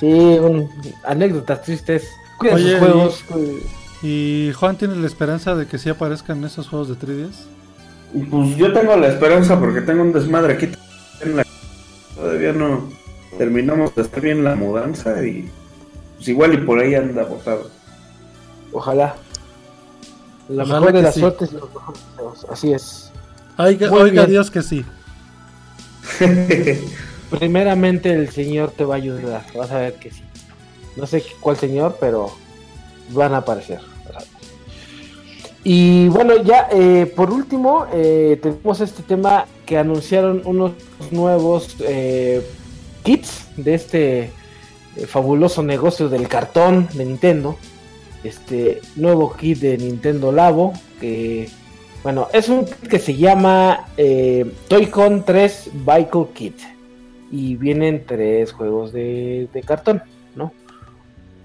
Sí, un, anécdotas tristes. Oye, sus juegos. ¿Y Juan tiene la esperanza de que sí aparezcan esos juegos de 3DS? Y, Pues yo tengo la esperanza porque tengo un desmadre aquí en la... Todavía no terminamos de hacer bien la mudanza y pues igual y por ahí anda botado. Ojalá. La Ojalá mejor de las sí. suertes y los mejores deseos. Así es. Oiga, oiga. Dios que sí. Primeramente el Señor te va a ayudar. Vas a ver que sí. No sé cuál Señor, pero van a aparecer. Y bueno, ya eh, por último, eh, tenemos este tema que anunciaron unos nuevos eh, kits de este fabuloso negocio del cartón de Nintendo. Este nuevo kit de Nintendo Labo, que bueno, es un kit que se llama Toy-Con 3 Vehicle Kit. Y vienen tres juegos de, de cartón, ¿no?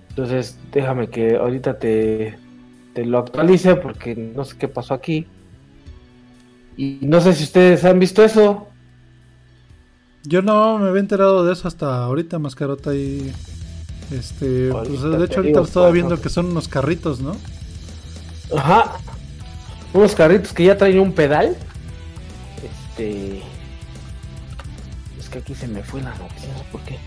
Entonces, déjame que ahorita te, te lo actualice porque no sé qué pasó aquí. Y no sé si ustedes han visto eso. Yo no me había enterado de eso hasta ahorita, Mascarota. Y este, pues, de hecho, ahorita estaba viendo que son unos carritos, ¿no? Ajá. Unos carritos que ya traen un pedal. Este. Es que aquí se me fue la noticia, por qué.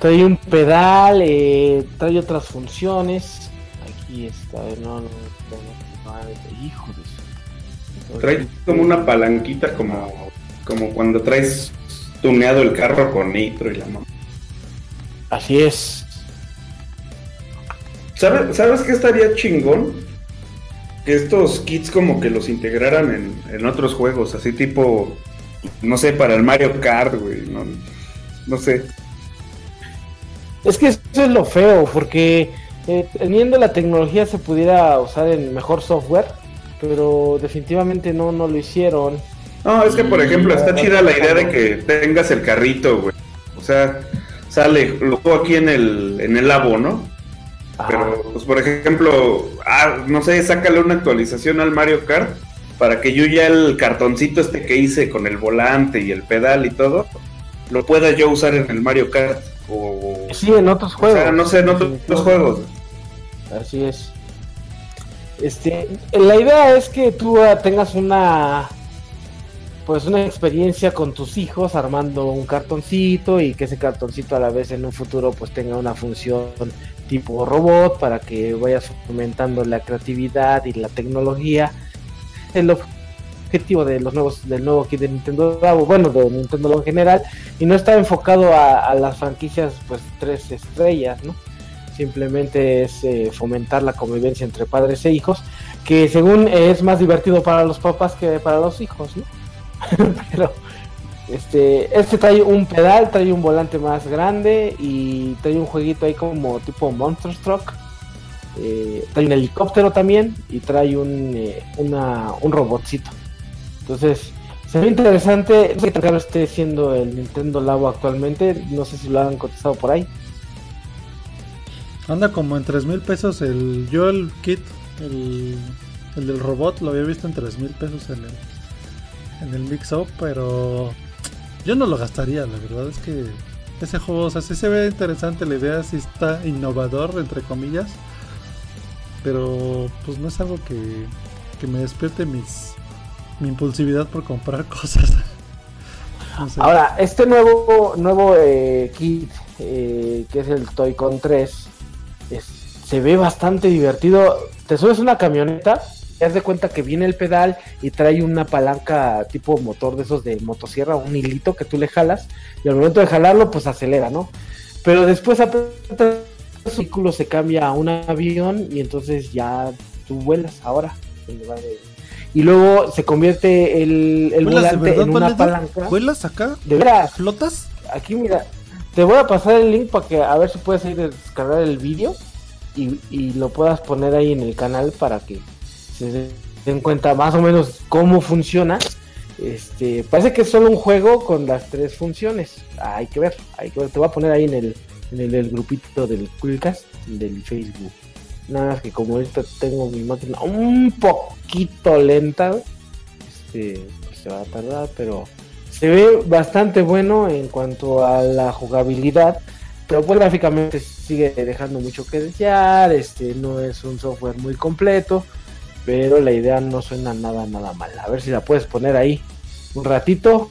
Trae un pedal, eh, trae otras funciones. Aquí está, no, no, no, no, no, hijo de Trae como una palanquita como, como cuando traes tuneado el carro con nitro y la mamá. Así es. ¿Sabes, ¿Sabes qué estaría chingón? Que estos kits como que los integraran en, en otros juegos, así tipo, no sé, para el Mario Kart, güey, no, no sé. Es que eso es lo feo, porque eh, teniendo la tecnología se pudiera usar en mejor software, pero definitivamente no, no lo hicieron. No, es que por ejemplo está chida la idea de que tengas el carrito, güey. O sea, sale, lo juego aquí en el, en el labo, ¿no? Pero, pues por ejemplo, ah, no sé, sácale una actualización al Mario Kart para que yo ya el cartoncito este que hice con el volante y el pedal y todo, lo pueda yo usar en el Mario Kart. O, Sí, en otros o juegos. sea, no sé, en otros juegos. Así es. Este, la idea es que tú ah, tengas una pues una experiencia con tus hijos armando un cartoncito y que ese cartoncito a la vez en un futuro pues tenga una función tipo robot para que vayas fomentando la creatividad y la tecnología. El objetivo de los nuevos del nuevo kit de Nintendo bueno, de Nintendo en general y no está enfocado a, las franquicias pues tres estrellas, ¿no? simplemente es eh, fomentar la convivencia entre padres e hijos, que según es más divertido para los papás que para los hijos, ¿no? Pero este, este trae un pedal, trae un volante más grande y trae un jueguito ahí como tipo Monster Truck. Eh, trae un helicóptero también y trae un, eh, un robotcito. Entonces, se ve interesante. No sé qué caro esté siendo el Nintendo Labo actualmente. No sé si lo han cotizado por ahí. Anda como en 3 mil pesos el. Yo el kit, el, el del robot, lo había visto en 3 mil pesos en el, en el mix up, pero yo no lo gastaría, la verdad es que ese juego, o sea, sí se ve interesante la idea, sí está innovador, entre comillas, pero pues no es algo que, que me despierte mis mi impulsividad por comprar cosas. Ahora, este nuevo nuevo eh, kit, eh, que es el Toy Con 3, es- se ve bastante divertido. Te subes una camioneta, te das de cuenta que viene el pedal y trae una palanca tipo motor de esos de motosierra, un hilito que tú le jalas, y al momento de jalarlo, pues acelera, ¿no? Pero después aprietas el vehículo se cambia a un avión y entonces ya tú vuelas ahora. Y luego se convierte el, el ¿Vuelas de volante verdad, en una palanca. ¿Vuelas acá? De veras, ¿Flotas? aquí mira, te voy a pasar el link para que a ver si puedes ir a descargar el vídeo y, y lo puedas poner ahí en el canal para que se den cuenta más o menos cómo funciona. Este, parece que es solo un juego con las tres funciones. Hay que ver, hay que ver. Te voy a poner ahí en el, en el, el grupito del Coolcast del Facebook. Nada más que como ahorita tengo mi máquina un poquito lenta, este, pues se va a tardar, pero se ve bastante bueno en cuanto a la jugabilidad. Pero pues gráficamente sigue dejando mucho que desear, este no es un software muy completo, pero la idea no suena nada nada mal. A ver si la puedes poner ahí un ratito.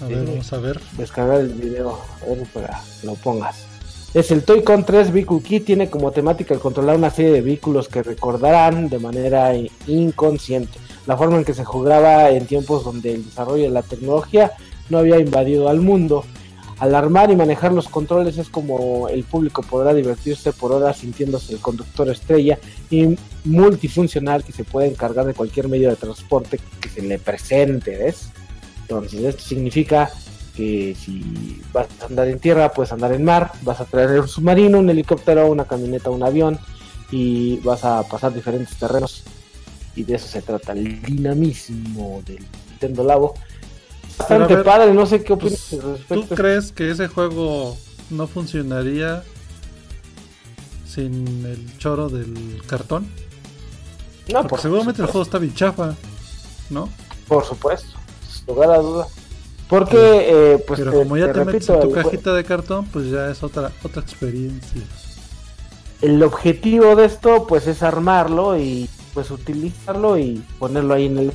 A ver, vamos a ver. Descargar el video, a ver para que lo pongas. Es el Toy-Con 3 Vehicle Key, tiene como temática el controlar una serie de vehículos que recordarán de manera inconsciente la forma en que se jugaba en tiempos donde el desarrollo de la tecnología no había invadido al mundo. Al armar y manejar los controles es como el público podrá divertirse por horas sintiéndose el conductor estrella y multifuncional que se puede encargar de cualquier medio de transporte que se le presente, ¿ves? Entonces esto significa que si vas a andar en tierra, puedes andar en mar, vas a traer un submarino, un helicóptero, una camioneta, un avión y vas a pasar diferentes terrenos y de eso se trata el dinamismo del Nintendo Labo bastante padre, no sé qué opinas ¿Tú crees que ese juego no funcionaría sin el choro del cartón? No, Porque seguramente el juego está bien chafa, ¿no? Por supuesto, sin lugar a duda. Porque, eh, pues. Pero como ya te, metes en tu cajita de cartón, pues ya es otra, otra experiencia. El objetivo de esto, pues, es armarlo y, pues, utilizarlo y ponerlo ahí en el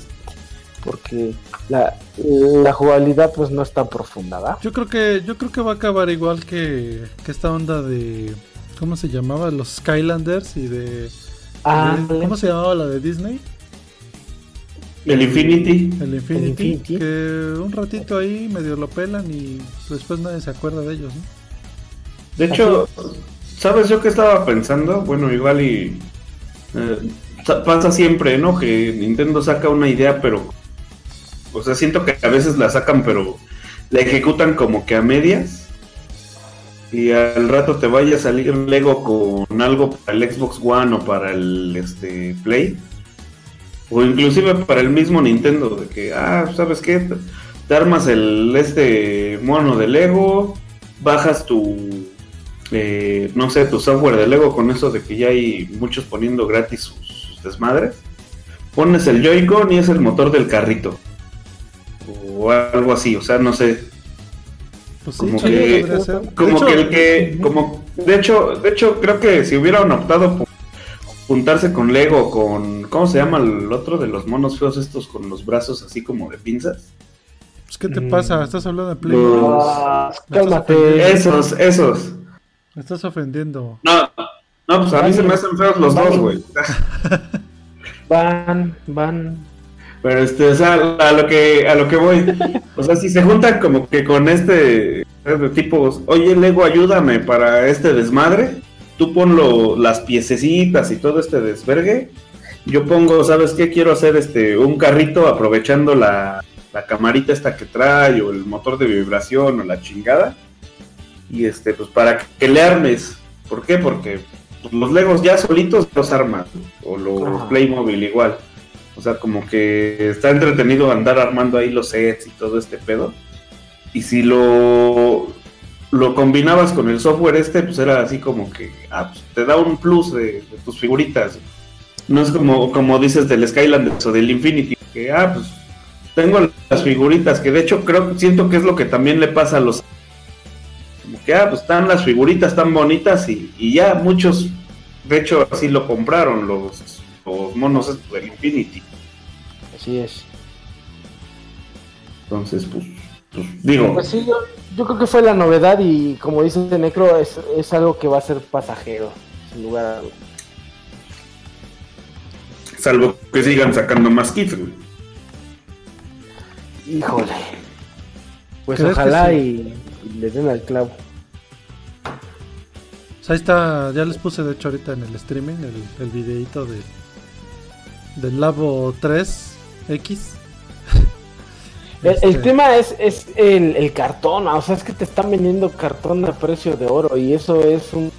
porque la, la jugabilidad pues no es tan profunda, Yo creo que yo creo que va a acabar igual que, que esta onda de ¿cómo se llamaba? Los Skylanders y de, ¿cómo se llamaba la de Disney? El Infinity. El Infinity, Que un ratito ahí medio lo pelan y después nadie se acuerda de ellos, ¿no? De hecho, ¿sabes yo qué estaba pensando? Bueno, igual y. Eh, pasa siempre, ¿no? Que Nintendo saca una idea, pero o sea, siento que a veces la sacan, pero la ejecutan como que a medias. Y al rato te vaya a salir Lego con algo para el Xbox One o para el este, Play. O inclusive para el mismo Nintendo. De que, ah, ¿sabes qué? Te armas el este mono de Lego. Bajas tu. Eh, no sé, tu software de Lego con eso de que ya hay muchos poniendo gratis sus desmadres. Pones el Joy-Con y es el motor del carrito o algo así, o sea, no sé. Pues como que, como que el que, como, de hecho, de hecho, creo que si hubieran optado por juntarse con Lego, con, ¿cómo se llama el otro de los monos feos estos con los brazos así como de pinzas? Pues, ¿qué te pasa? ¿Estás hablando de Play? cálmate. Esos, esos. Me estás ofendiendo. No, no, pues a mí se me hacen feos los dos, güey. Van, van. Pero este, o sea, a lo que a lo que voy. O sea, si se juntan como que con este de tipos, oye Lego, ayúdame para este desmadre, tú ponlo las piececitas y todo este desvergue. Yo pongo, ¿sabes qué? Quiero hacer este un carrito aprovechando la, la camarita esta que trae, o el motor de vibración, o la chingada. Y este, pues para que le armes. ¿Por qué? Porque los Legos ya solitos los arman. O los Playmobil igual. O sea, como que está entretenido andar armando ahí los sets y todo este pedo. Y si lo, lo combinabas con el software este, pues era así como que ah, pues te da un plus de, tus figuritas. No es como, como dices del Skylanders o del Infinity, que ah, pues tengo las figuritas, que de hecho creo, siento que es lo que también le pasa a los... Como que, ah, pues están las figuritas tan bonitas y, y ya muchos, de hecho así lo compraron los los monos del Infinity. Así es. Entonces, pues, pues digo. Pues sí, yo, creo que fue la novedad y como dice Necro, es, es algo que va a ser pasajero, sin lugar a Salvo que sigan sacando más kits, güey. Híjole. Pues ojalá y, le den al clavo. Pues ahí está, ya les puse de hecho ahorita en el streaming el, el videito de, del Labo 3X. El, este. tema es, es el, cartón, o sea, es que te están vendiendo cartón a precio de oro y eso es un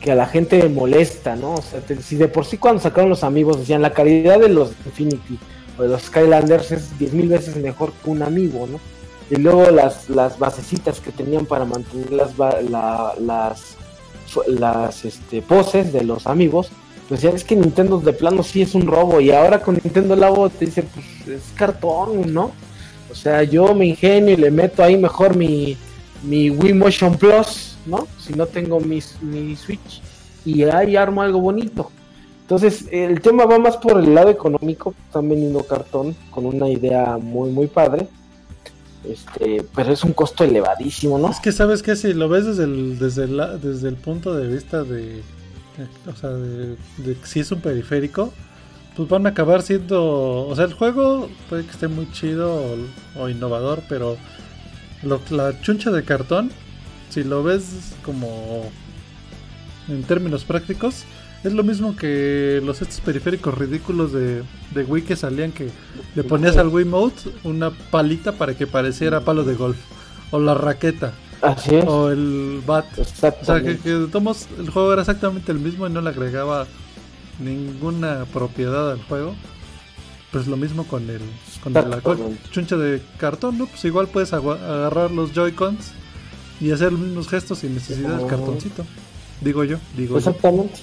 que a la gente molesta, ¿no? O sea, si de por sí cuando sacaron los amigos decían la calidad de los Infinity o de los Skylanders es 10 mil veces mejor que un amigo, ¿no? Y luego las, las basecitas que tenían para mantener las, las las este, poses de los amigos, pues ya ves que Nintendo de plano sí es un robo y ahora con Nintendo Labo te dice, pues es cartón, ¿no? O sea, yo me ingenio y le meto ahí mejor mi, mi Wii Motion Plus, ¿no? Si no tengo mi, mi Switch y ahí armo algo bonito. Entonces, el tema va más por el lado económico, están vendiendo cartón con una idea muy, muy padre. Este, pero es un costo elevadísimo, ¿no? Es que sabes que si lo ves desde el, desde desde el punto de vista de, o sea, de, si es un periférico, pues van a acabar siendo, o sea, el juego puede que esté muy chido o, innovador, pero la chuncha de cartón, si lo ves como en términos prácticos, es lo mismo que los estos periféricos ridículos de, de Wii que salían que le ponías al Wii Mode una palita para que pareciera palo de golf. O la raqueta. Así es. O el bat. O sea, que, tomos, el juego era exactamente el mismo y no le agregaba ninguna propiedad al juego. Pues lo mismo con el con la chuncha de cartón, ¿no? Pues igual puedes agarrar los Joy-Cons y hacer los mismos gestos sin necesidad del cartoncito. Digo yo, digo Exactamente.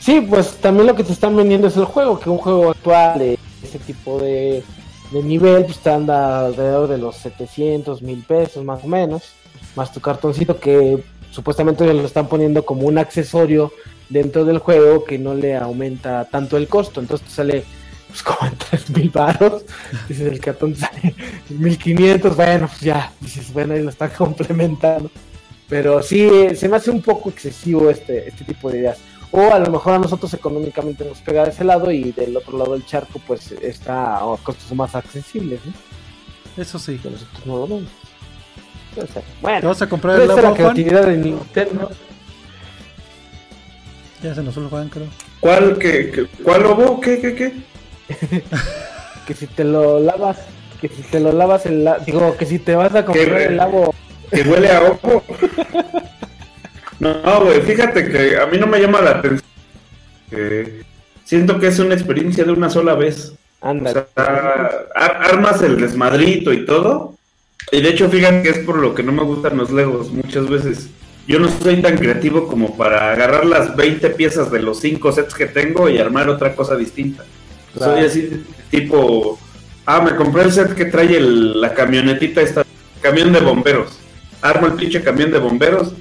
Sí, pues también lo que te están vendiendo es el juego, que un juego actual de ese tipo de, nivel pues te anda alrededor de los 700 mil pesos más o menos, más tu cartoncito que supuestamente lo están poniendo como un accesorio dentro del juego que no le aumenta tanto el costo, entonces te sale pues como en 3 mil baros, dices el cartón sale 1500, bueno, pues ya, dices, bueno, ahí lo están complementando, pero sí, se me hace un poco excesivo este, este tipo de ideas o a lo mejor a nosotros económicamente nos pega de ese lado y del otro lado del charco pues está a costos más accesibles. Eso sí. Que nosotros no lo vemos. Bueno, ¿Te vas a comprar el la creatividad de Nintendo. Ya se nos fue Juan, creo. ¿Cuál, qué, cuál lobo? ¿Qué, qué, qué? que si te lo lavas, que si te lo lavas el digo que si te vas a comprar el lavo que huele a ojo. No, güey, fíjate que a mí no me llama la atención. siento que es una experiencia de una sola vez. Anda. O sea, armas el desmadrito y todo. Y de hecho, fíjate que es por lo que no me gustan los Legos muchas veces. Yo no soy tan creativo como para agarrar las 20 piezas de los 5 sets que tengo y armar otra cosa distinta. Soy así, tipo, ah, me compré el set que trae la camionetita, esta, camión de bomberos. Armo el pinche camión de bomberos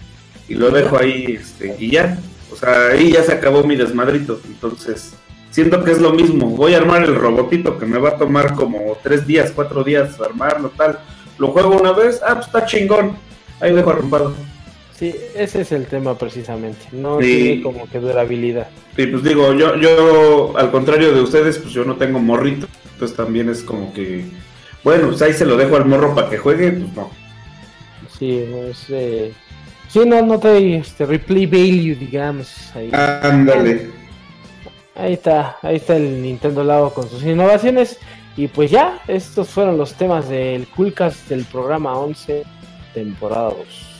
y lo dejo ahí este, y ya. O sea, ahí ya se acabó mi desmadrito. Entonces, siento que es lo mismo. Voy a armar el robotito que me va a tomar como tres días, cuatro días armarlo, tal. Lo juego una vez, ah, pues está chingón. Ahí dejo arrumbado. Sí, ese es el tema precisamente. No tiene como que durabilidad. Sí, pues digo, yo, yo, al contrario de ustedes, pues yo no tengo morrito. Entonces también es como que, bueno, pues ahí se lo dejo al morro para que juegue, pues no. Sí, pues eh, Sí, no, no te este, replay value, digamos. Ahí. Ándale. Ahí está, ahí está el Nintendo Labo con sus innovaciones. Y pues ya, estos fueron los temas del Coolcast del programa 11, temporada 2.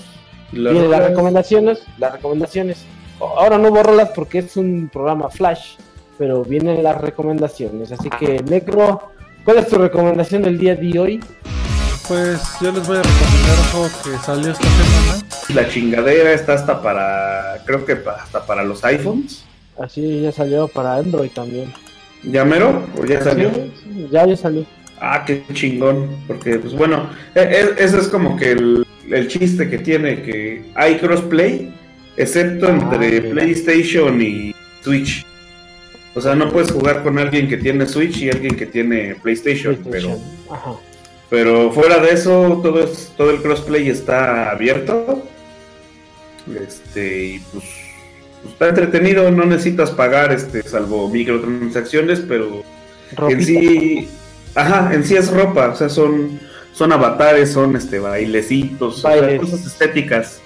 Vienen las recomendaciones, las recomendaciones. Ahora no borrolas porque es un programa flash, pero vienen las recomendaciones. Así que, Necro, ¿cuál es tu recomendación del día de hoy? Pues yo les voy a recomendar un juego que salió esta semana. La chingadera está hasta para, creo que hasta para los iPhones. Así ya salió para Android también. ¿Ya mero? ¿O ya salió? ya, ya salió. Ah, qué chingón. Porque, pues bueno, e, e, ese es como que el, chiste que tiene, que hay crossplay, excepto ah, entre PlayStation y Switch. O sea, no puedes jugar con alguien que tiene Switch y alguien que tiene PlayStation, pero... Ajá pero fuera de eso, todo, es, todo el crossplay está abierto. Este, y pues, pues, está entretenido, no necesitas pagar, este, salvo microtransacciones, pero en sí, ajá, en sí es ropa, o sea, son, son avatares, son este bailecitos, cosas estéticas.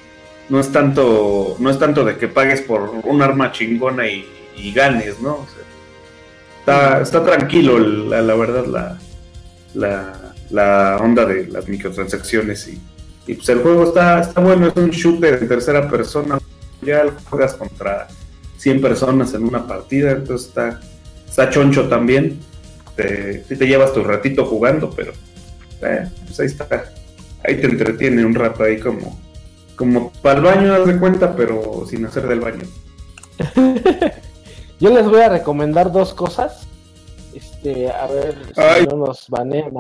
No es tanto, no es tanto de que pagues por un arma chingona y, ganes, ¿no? está, está tranquilo, la, la verdad, la, la la onda de las microtransacciones y, y pues el juego está, está bueno, es un shooter en tercera persona, ya juegas contra 100 personas en una partida, entonces está, está choncho también, te, te llevas tu ratito jugando, pero eh, pues ahí está, ahí te entretiene un rato ahí como, Como para el baño, haz de cuenta, pero sin hacer del baño. Yo les voy a recomendar dos cosas. Este, a ver Ay. si no nos banean.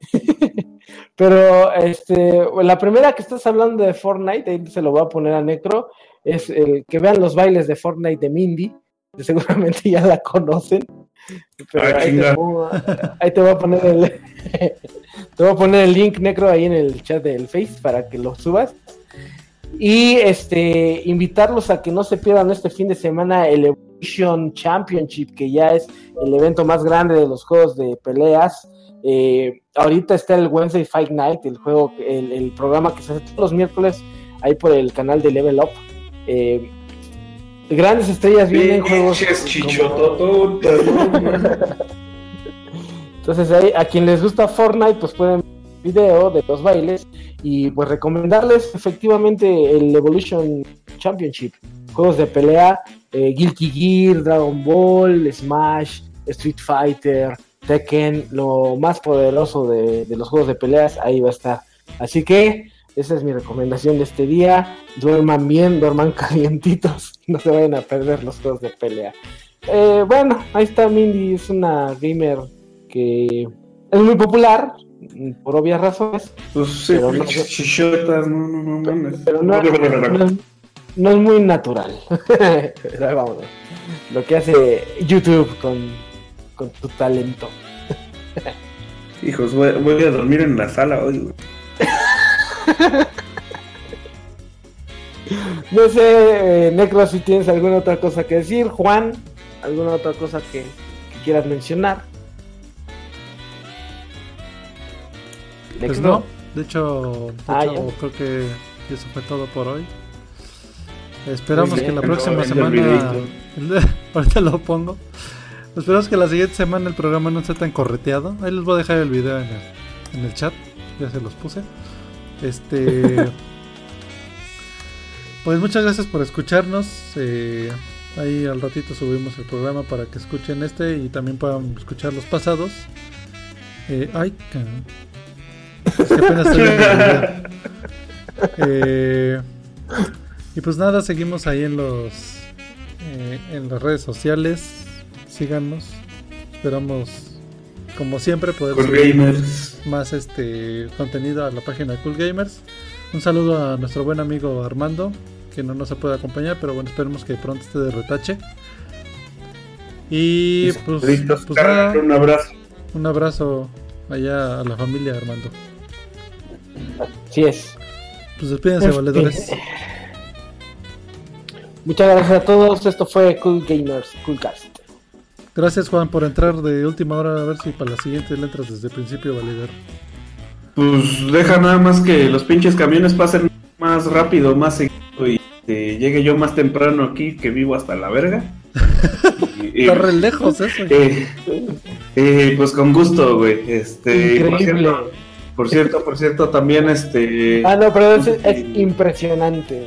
Pero este, la primera que estás hablando de Fortnite, ahí se lo voy a poner a Necro, es el que vean los bailes de Fortnite de Mindy, que seguramente ya la conocen. Pero Ah, ahí, te chinga. pongo- ahí te voy a poner el te voy a poner el link Necro ahí en el chat del Face para que lo subas. Y este invitarlos a que no se pierdan este fin de semana el Evolution Championship, que ya es el evento más grande de los juegos de peleas. Eh, ahorita está el Wednesday Fight Night, el juego, el, el programa que se hace todos los miércoles ahí por el canal de Level Up. Eh, grandes estrellas vienen juegos. Como-. Entonces ahí, a quien les gusta Fortnite, pues pueden ver video de los bailes y pues recomendarles efectivamente el Evolution Championship. Juegos de pelea, eh, Guilty Gear, Dragon Ball, Smash, Street Fighter, Tekken, lo más poderoso de, de los juegos de peleas, ahí va a estar. Así que esa es mi recomendación de este día. Duerman bien, duerman calientitos, no se vayan a perder los juegos de pelea. Eh, bueno, ahí está Mindy, es una gamer que es muy popular, por obvias razones, Pues sí, Pero no- chichotas, no, no, no, mames. pero no, no es, no es muy natural. Vamos. Lo que hace YouTube con, con tu talento. Hijos, voy, voy a dormir en la sala hoy. No sé, eh, Necro, si tienes alguna otra cosa que decir. Juan, alguna otra cosa que, que quieras mencionar. Pues Necro. no, de hecho, de Ah, hecho, creo que eso fue todo por hoy. Esperamos que la próxima No, semana. ahorita lo pongo. Esperamos que la siguiente semana el programa no esté tan correteado. Ahí les voy a dejar el video en el, en el chat. Ya se los puse. Este. pues muchas gracias por escucharnos. eh, ahí al ratito subimos el programa para que escuchen este y también puedan escuchar los pasados. Eh, ay. Es que apenas estoy. Eh, y pues nada, seguimos ahí en los eh, en las redes sociales. Síganos. Esperamos, como siempre, subir gamers. más este contenido a la página de Cool Gamers. Un saludo a nuestro buen amigo Armando, que no nos puede acompañar, pero bueno, esperemos que pronto esté de retache. Y pues, Listos, pues nada, un abrazo. un abrazo allá a la familia Armando. Así es. Pues despídense, Este, valedores. Muchas gracias a todos. Esto fue Cool Gamers, Coolcast. Gracias Juan por entrar de última hora, a ver si para la siguiente le entras desde el principio, valedor. Pues deja nada más que los pinches camiones pasen más rápido, más seguido y que llegue yo más temprano aquí que vivo hasta la verga. Y- Está re lejos eso. eh, eh, pues con gusto, güey. Este, por Increíble. cierto, por cierto, por cierto, también este. Ah, no, pero es, es impresionante.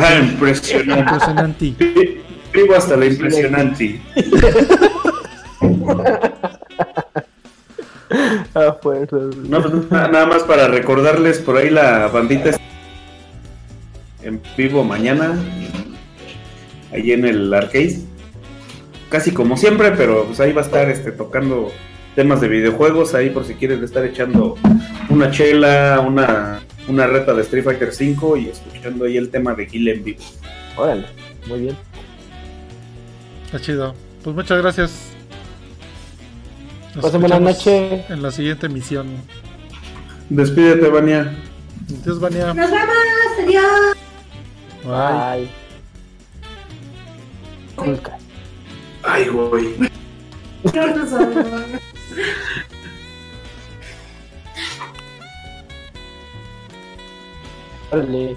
ah, impresionante. Impresionante. Vivo hasta la impresionante. Ah, pues. No, pues, na- nada más para recordarles por ahí la bandita está en vivo mañana ahí en el arcade casi como siempre pero pues ahí va a estar este tocando temas de videojuegos ahí por si quieres estar echando una chela una una reta de Street Fighter 5 y escuchando ahí el tema de Kill en vivo Órale, muy bien. Está chido. Pues muchas gracias. Nos Pasen escuchamos noches. En la siguiente emisión. despídete Vania Dios, Vania. Nos vemos, adiós. Bye. Bye. Ay güey Órale.